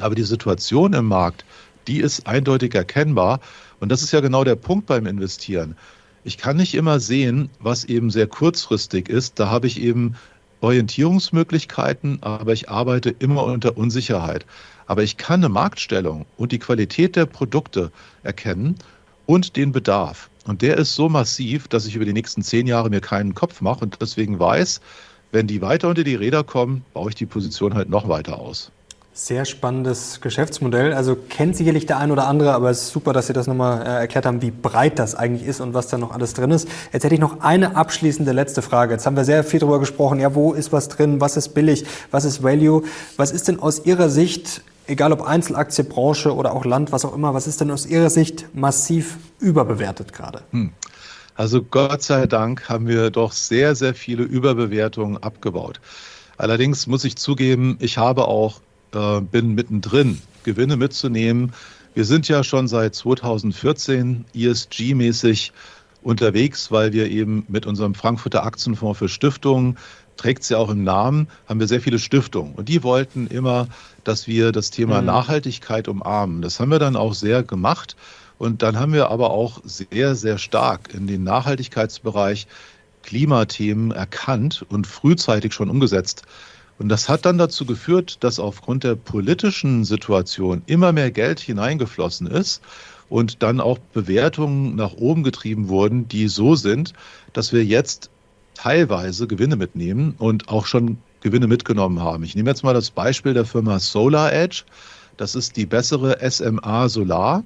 Aber die Situation im Markt, die ist eindeutig erkennbar. Und das ist ja genau der Punkt beim Investieren. Ich kann nicht immer sehen, was eben sehr kurzfristig ist. Da habe ich eben Orientierungsmöglichkeiten, aber ich arbeite immer unter Unsicherheit. Aber ich kann eine Marktstellung und die Qualität der Produkte erkennen und den Bedarf. Und der ist so massiv, dass ich über die nächsten zehn Jahre mir keinen Kopf mache und deswegen weiß, wenn die weiter unter die Räder kommen, baue ich die Position halt noch weiter aus. Sehr spannendes Geschäftsmodell. Also kennt sicherlich der ein oder andere, aber es ist super, dass Sie das nochmal äh, erklärt haben, wie breit das eigentlich ist und was da noch alles drin ist. Jetzt hätte ich noch eine abschließende letzte Frage. Jetzt haben wir sehr viel darüber gesprochen. Ja, wo ist was drin? Was ist billig? Was ist Value? Was ist denn aus Ihrer Sicht, egal ob Einzelaktie, Branche oder auch Land, was auch immer, was ist denn aus Ihrer Sicht massiv überbewertet gerade? Hm. Also Gott sei Dank haben wir doch sehr, sehr viele Überbewertungen abgebaut. Allerdings muss ich zugeben, ich habe auch äh, bin mittendrin, Gewinne mitzunehmen. Wir sind ja schon seit 2014 ESG-mäßig unterwegs, weil wir eben mit unserem Frankfurter Aktienfonds für Stiftungen, trägt es ja auch im Namen, haben wir sehr viele Stiftungen. Und die wollten immer, dass wir das Thema mhm. Nachhaltigkeit umarmen. Das haben wir dann auch sehr gemacht. Und dann haben wir aber auch sehr, sehr stark in den Nachhaltigkeitsbereich Klimathemen erkannt und frühzeitig schon umgesetzt. Und das hat dann dazu geführt, dass aufgrund der politischen Situation immer mehr Geld hineingeflossen ist und dann auch Bewertungen nach oben getrieben wurden, die so sind, dass wir jetzt teilweise Gewinne mitnehmen und auch schon Gewinne mitgenommen haben. Ich nehme jetzt mal das Beispiel der Firma Solar Edge. Das ist die bessere SMA Solar,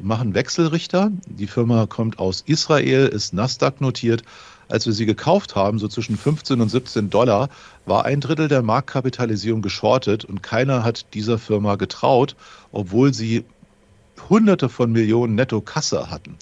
machen Wechselrichter. Die Firma kommt aus Israel, ist Nasdaq notiert als wir sie gekauft haben, so zwischen 15 und 17 Dollar, war ein Drittel der Marktkapitalisierung geschortet und keiner hat dieser Firma getraut, obwohl sie Hunderte von Millionen Netto-Kasse hatten.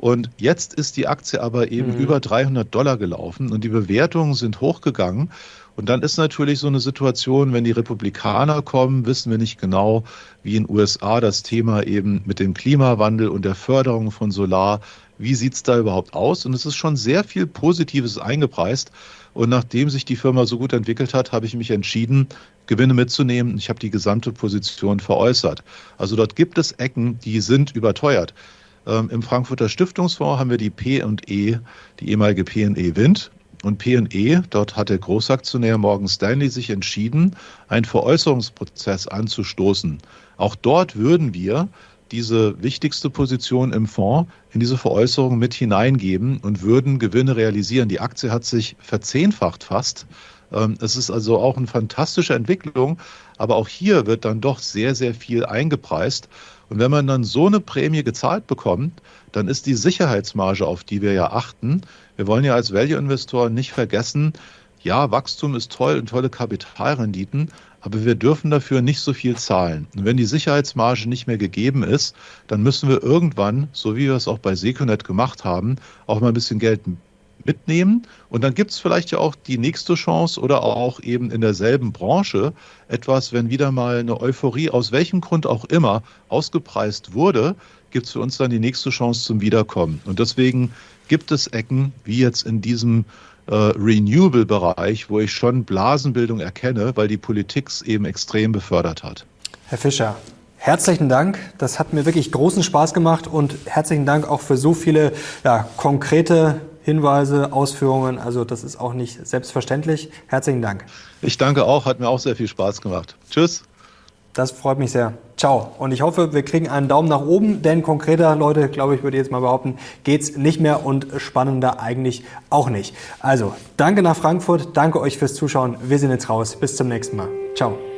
Und jetzt ist die Aktie aber eben mhm. über 300 Dollar gelaufen und die Bewertungen sind hochgegangen. Und dann ist natürlich so eine Situation, wenn die Republikaner kommen, wissen wir nicht genau, wie in USA das Thema eben mit dem Klimawandel und der Förderung von Solar wie sieht es da überhaupt aus? Und es ist schon sehr viel Positives eingepreist. Und nachdem sich die Firma so gut entwickelt hat, habe ich mich entschieden, Gewinne mitzunehmen. Ich habe die gesamte Position veräußert. Also dort gibt es Ecken, die sind überteuert. Ähm, Im Frankfurter Stiftungsfonds haben wir die P&E, die ehemalige P&E Wind. Und P&E, dort hat der Großaktionär Morgan Stanley sich entschieden, einen Veräußerungsprozess anzustoßen. Auch dort würden wir diese wichtigste Position im Fonds in diese Veräußerung mit hineingeben und würden Gewinne realisieren. Die Aktie hat sich verzehnfacht fast. Ähm, es ist also auch eine fantastische Entwicklung, aber auch hier wird dann doch sehr, sehr viel eingepreist. Und wenn man dann so eine Prämie gezahlt bekommt, dann ist die Sicherheitsmarge, auf die wir ja achten, wir wollen ja als Value-Investor nicht vergessen, ja, Wachstum ist toll und tolle Kapitalrenditen, aber wir dürfen dafür nicht so viel zahlen. Und wenn die Sicherheitsmarge nicht mehr gegeben ist, dann müssen wir irgendwann, so wie wir es auch bei Seconet gemacht haben, auch mal ein bisschen Geld mitnehmen. Und dann gibt es vielleicht ja auch die nächste Chance oder auch eben in derselben Branche etwas, wenn wieder mal eine Euphorie aus welchem Grund auch immer ausgepreist wurde, gibt es für uns dann die nächste Chance zum Wiederkommen. Und deswegen gibt es Ecken, wie jetzt in diesem äh, Renewable-Bereich, wo ich schon Blasenbildung erkenne, weil die Politik es eben extrem befördert hat. Herr Fischer, Herzlichen Dank. Das hat mir wirklich großen Spaß gemacht und herzlichen Dank auch für so viele ja, konkrete Hinweise, Ausführungen. Also das ist auch nicht selbstverständlich. Herzlichen Dank. Ich danke auch, hat mir auch sehr viel Spaß gemacht. Tschüss. Das freut mich sehr. Ciao. Und ich hoffe, wir kriegen einen Daumen nach oben, denn konkreter, Leute, glaube ich, würde ich jetzt mal behaupten, geht's nicht mehr und spannender eigentlich auch nicht. Also, danke nach Frankfurt, danke euch fürs Zuschauen. Wir sind jetzt raus. Bis zum nächsten Mal. Ciao.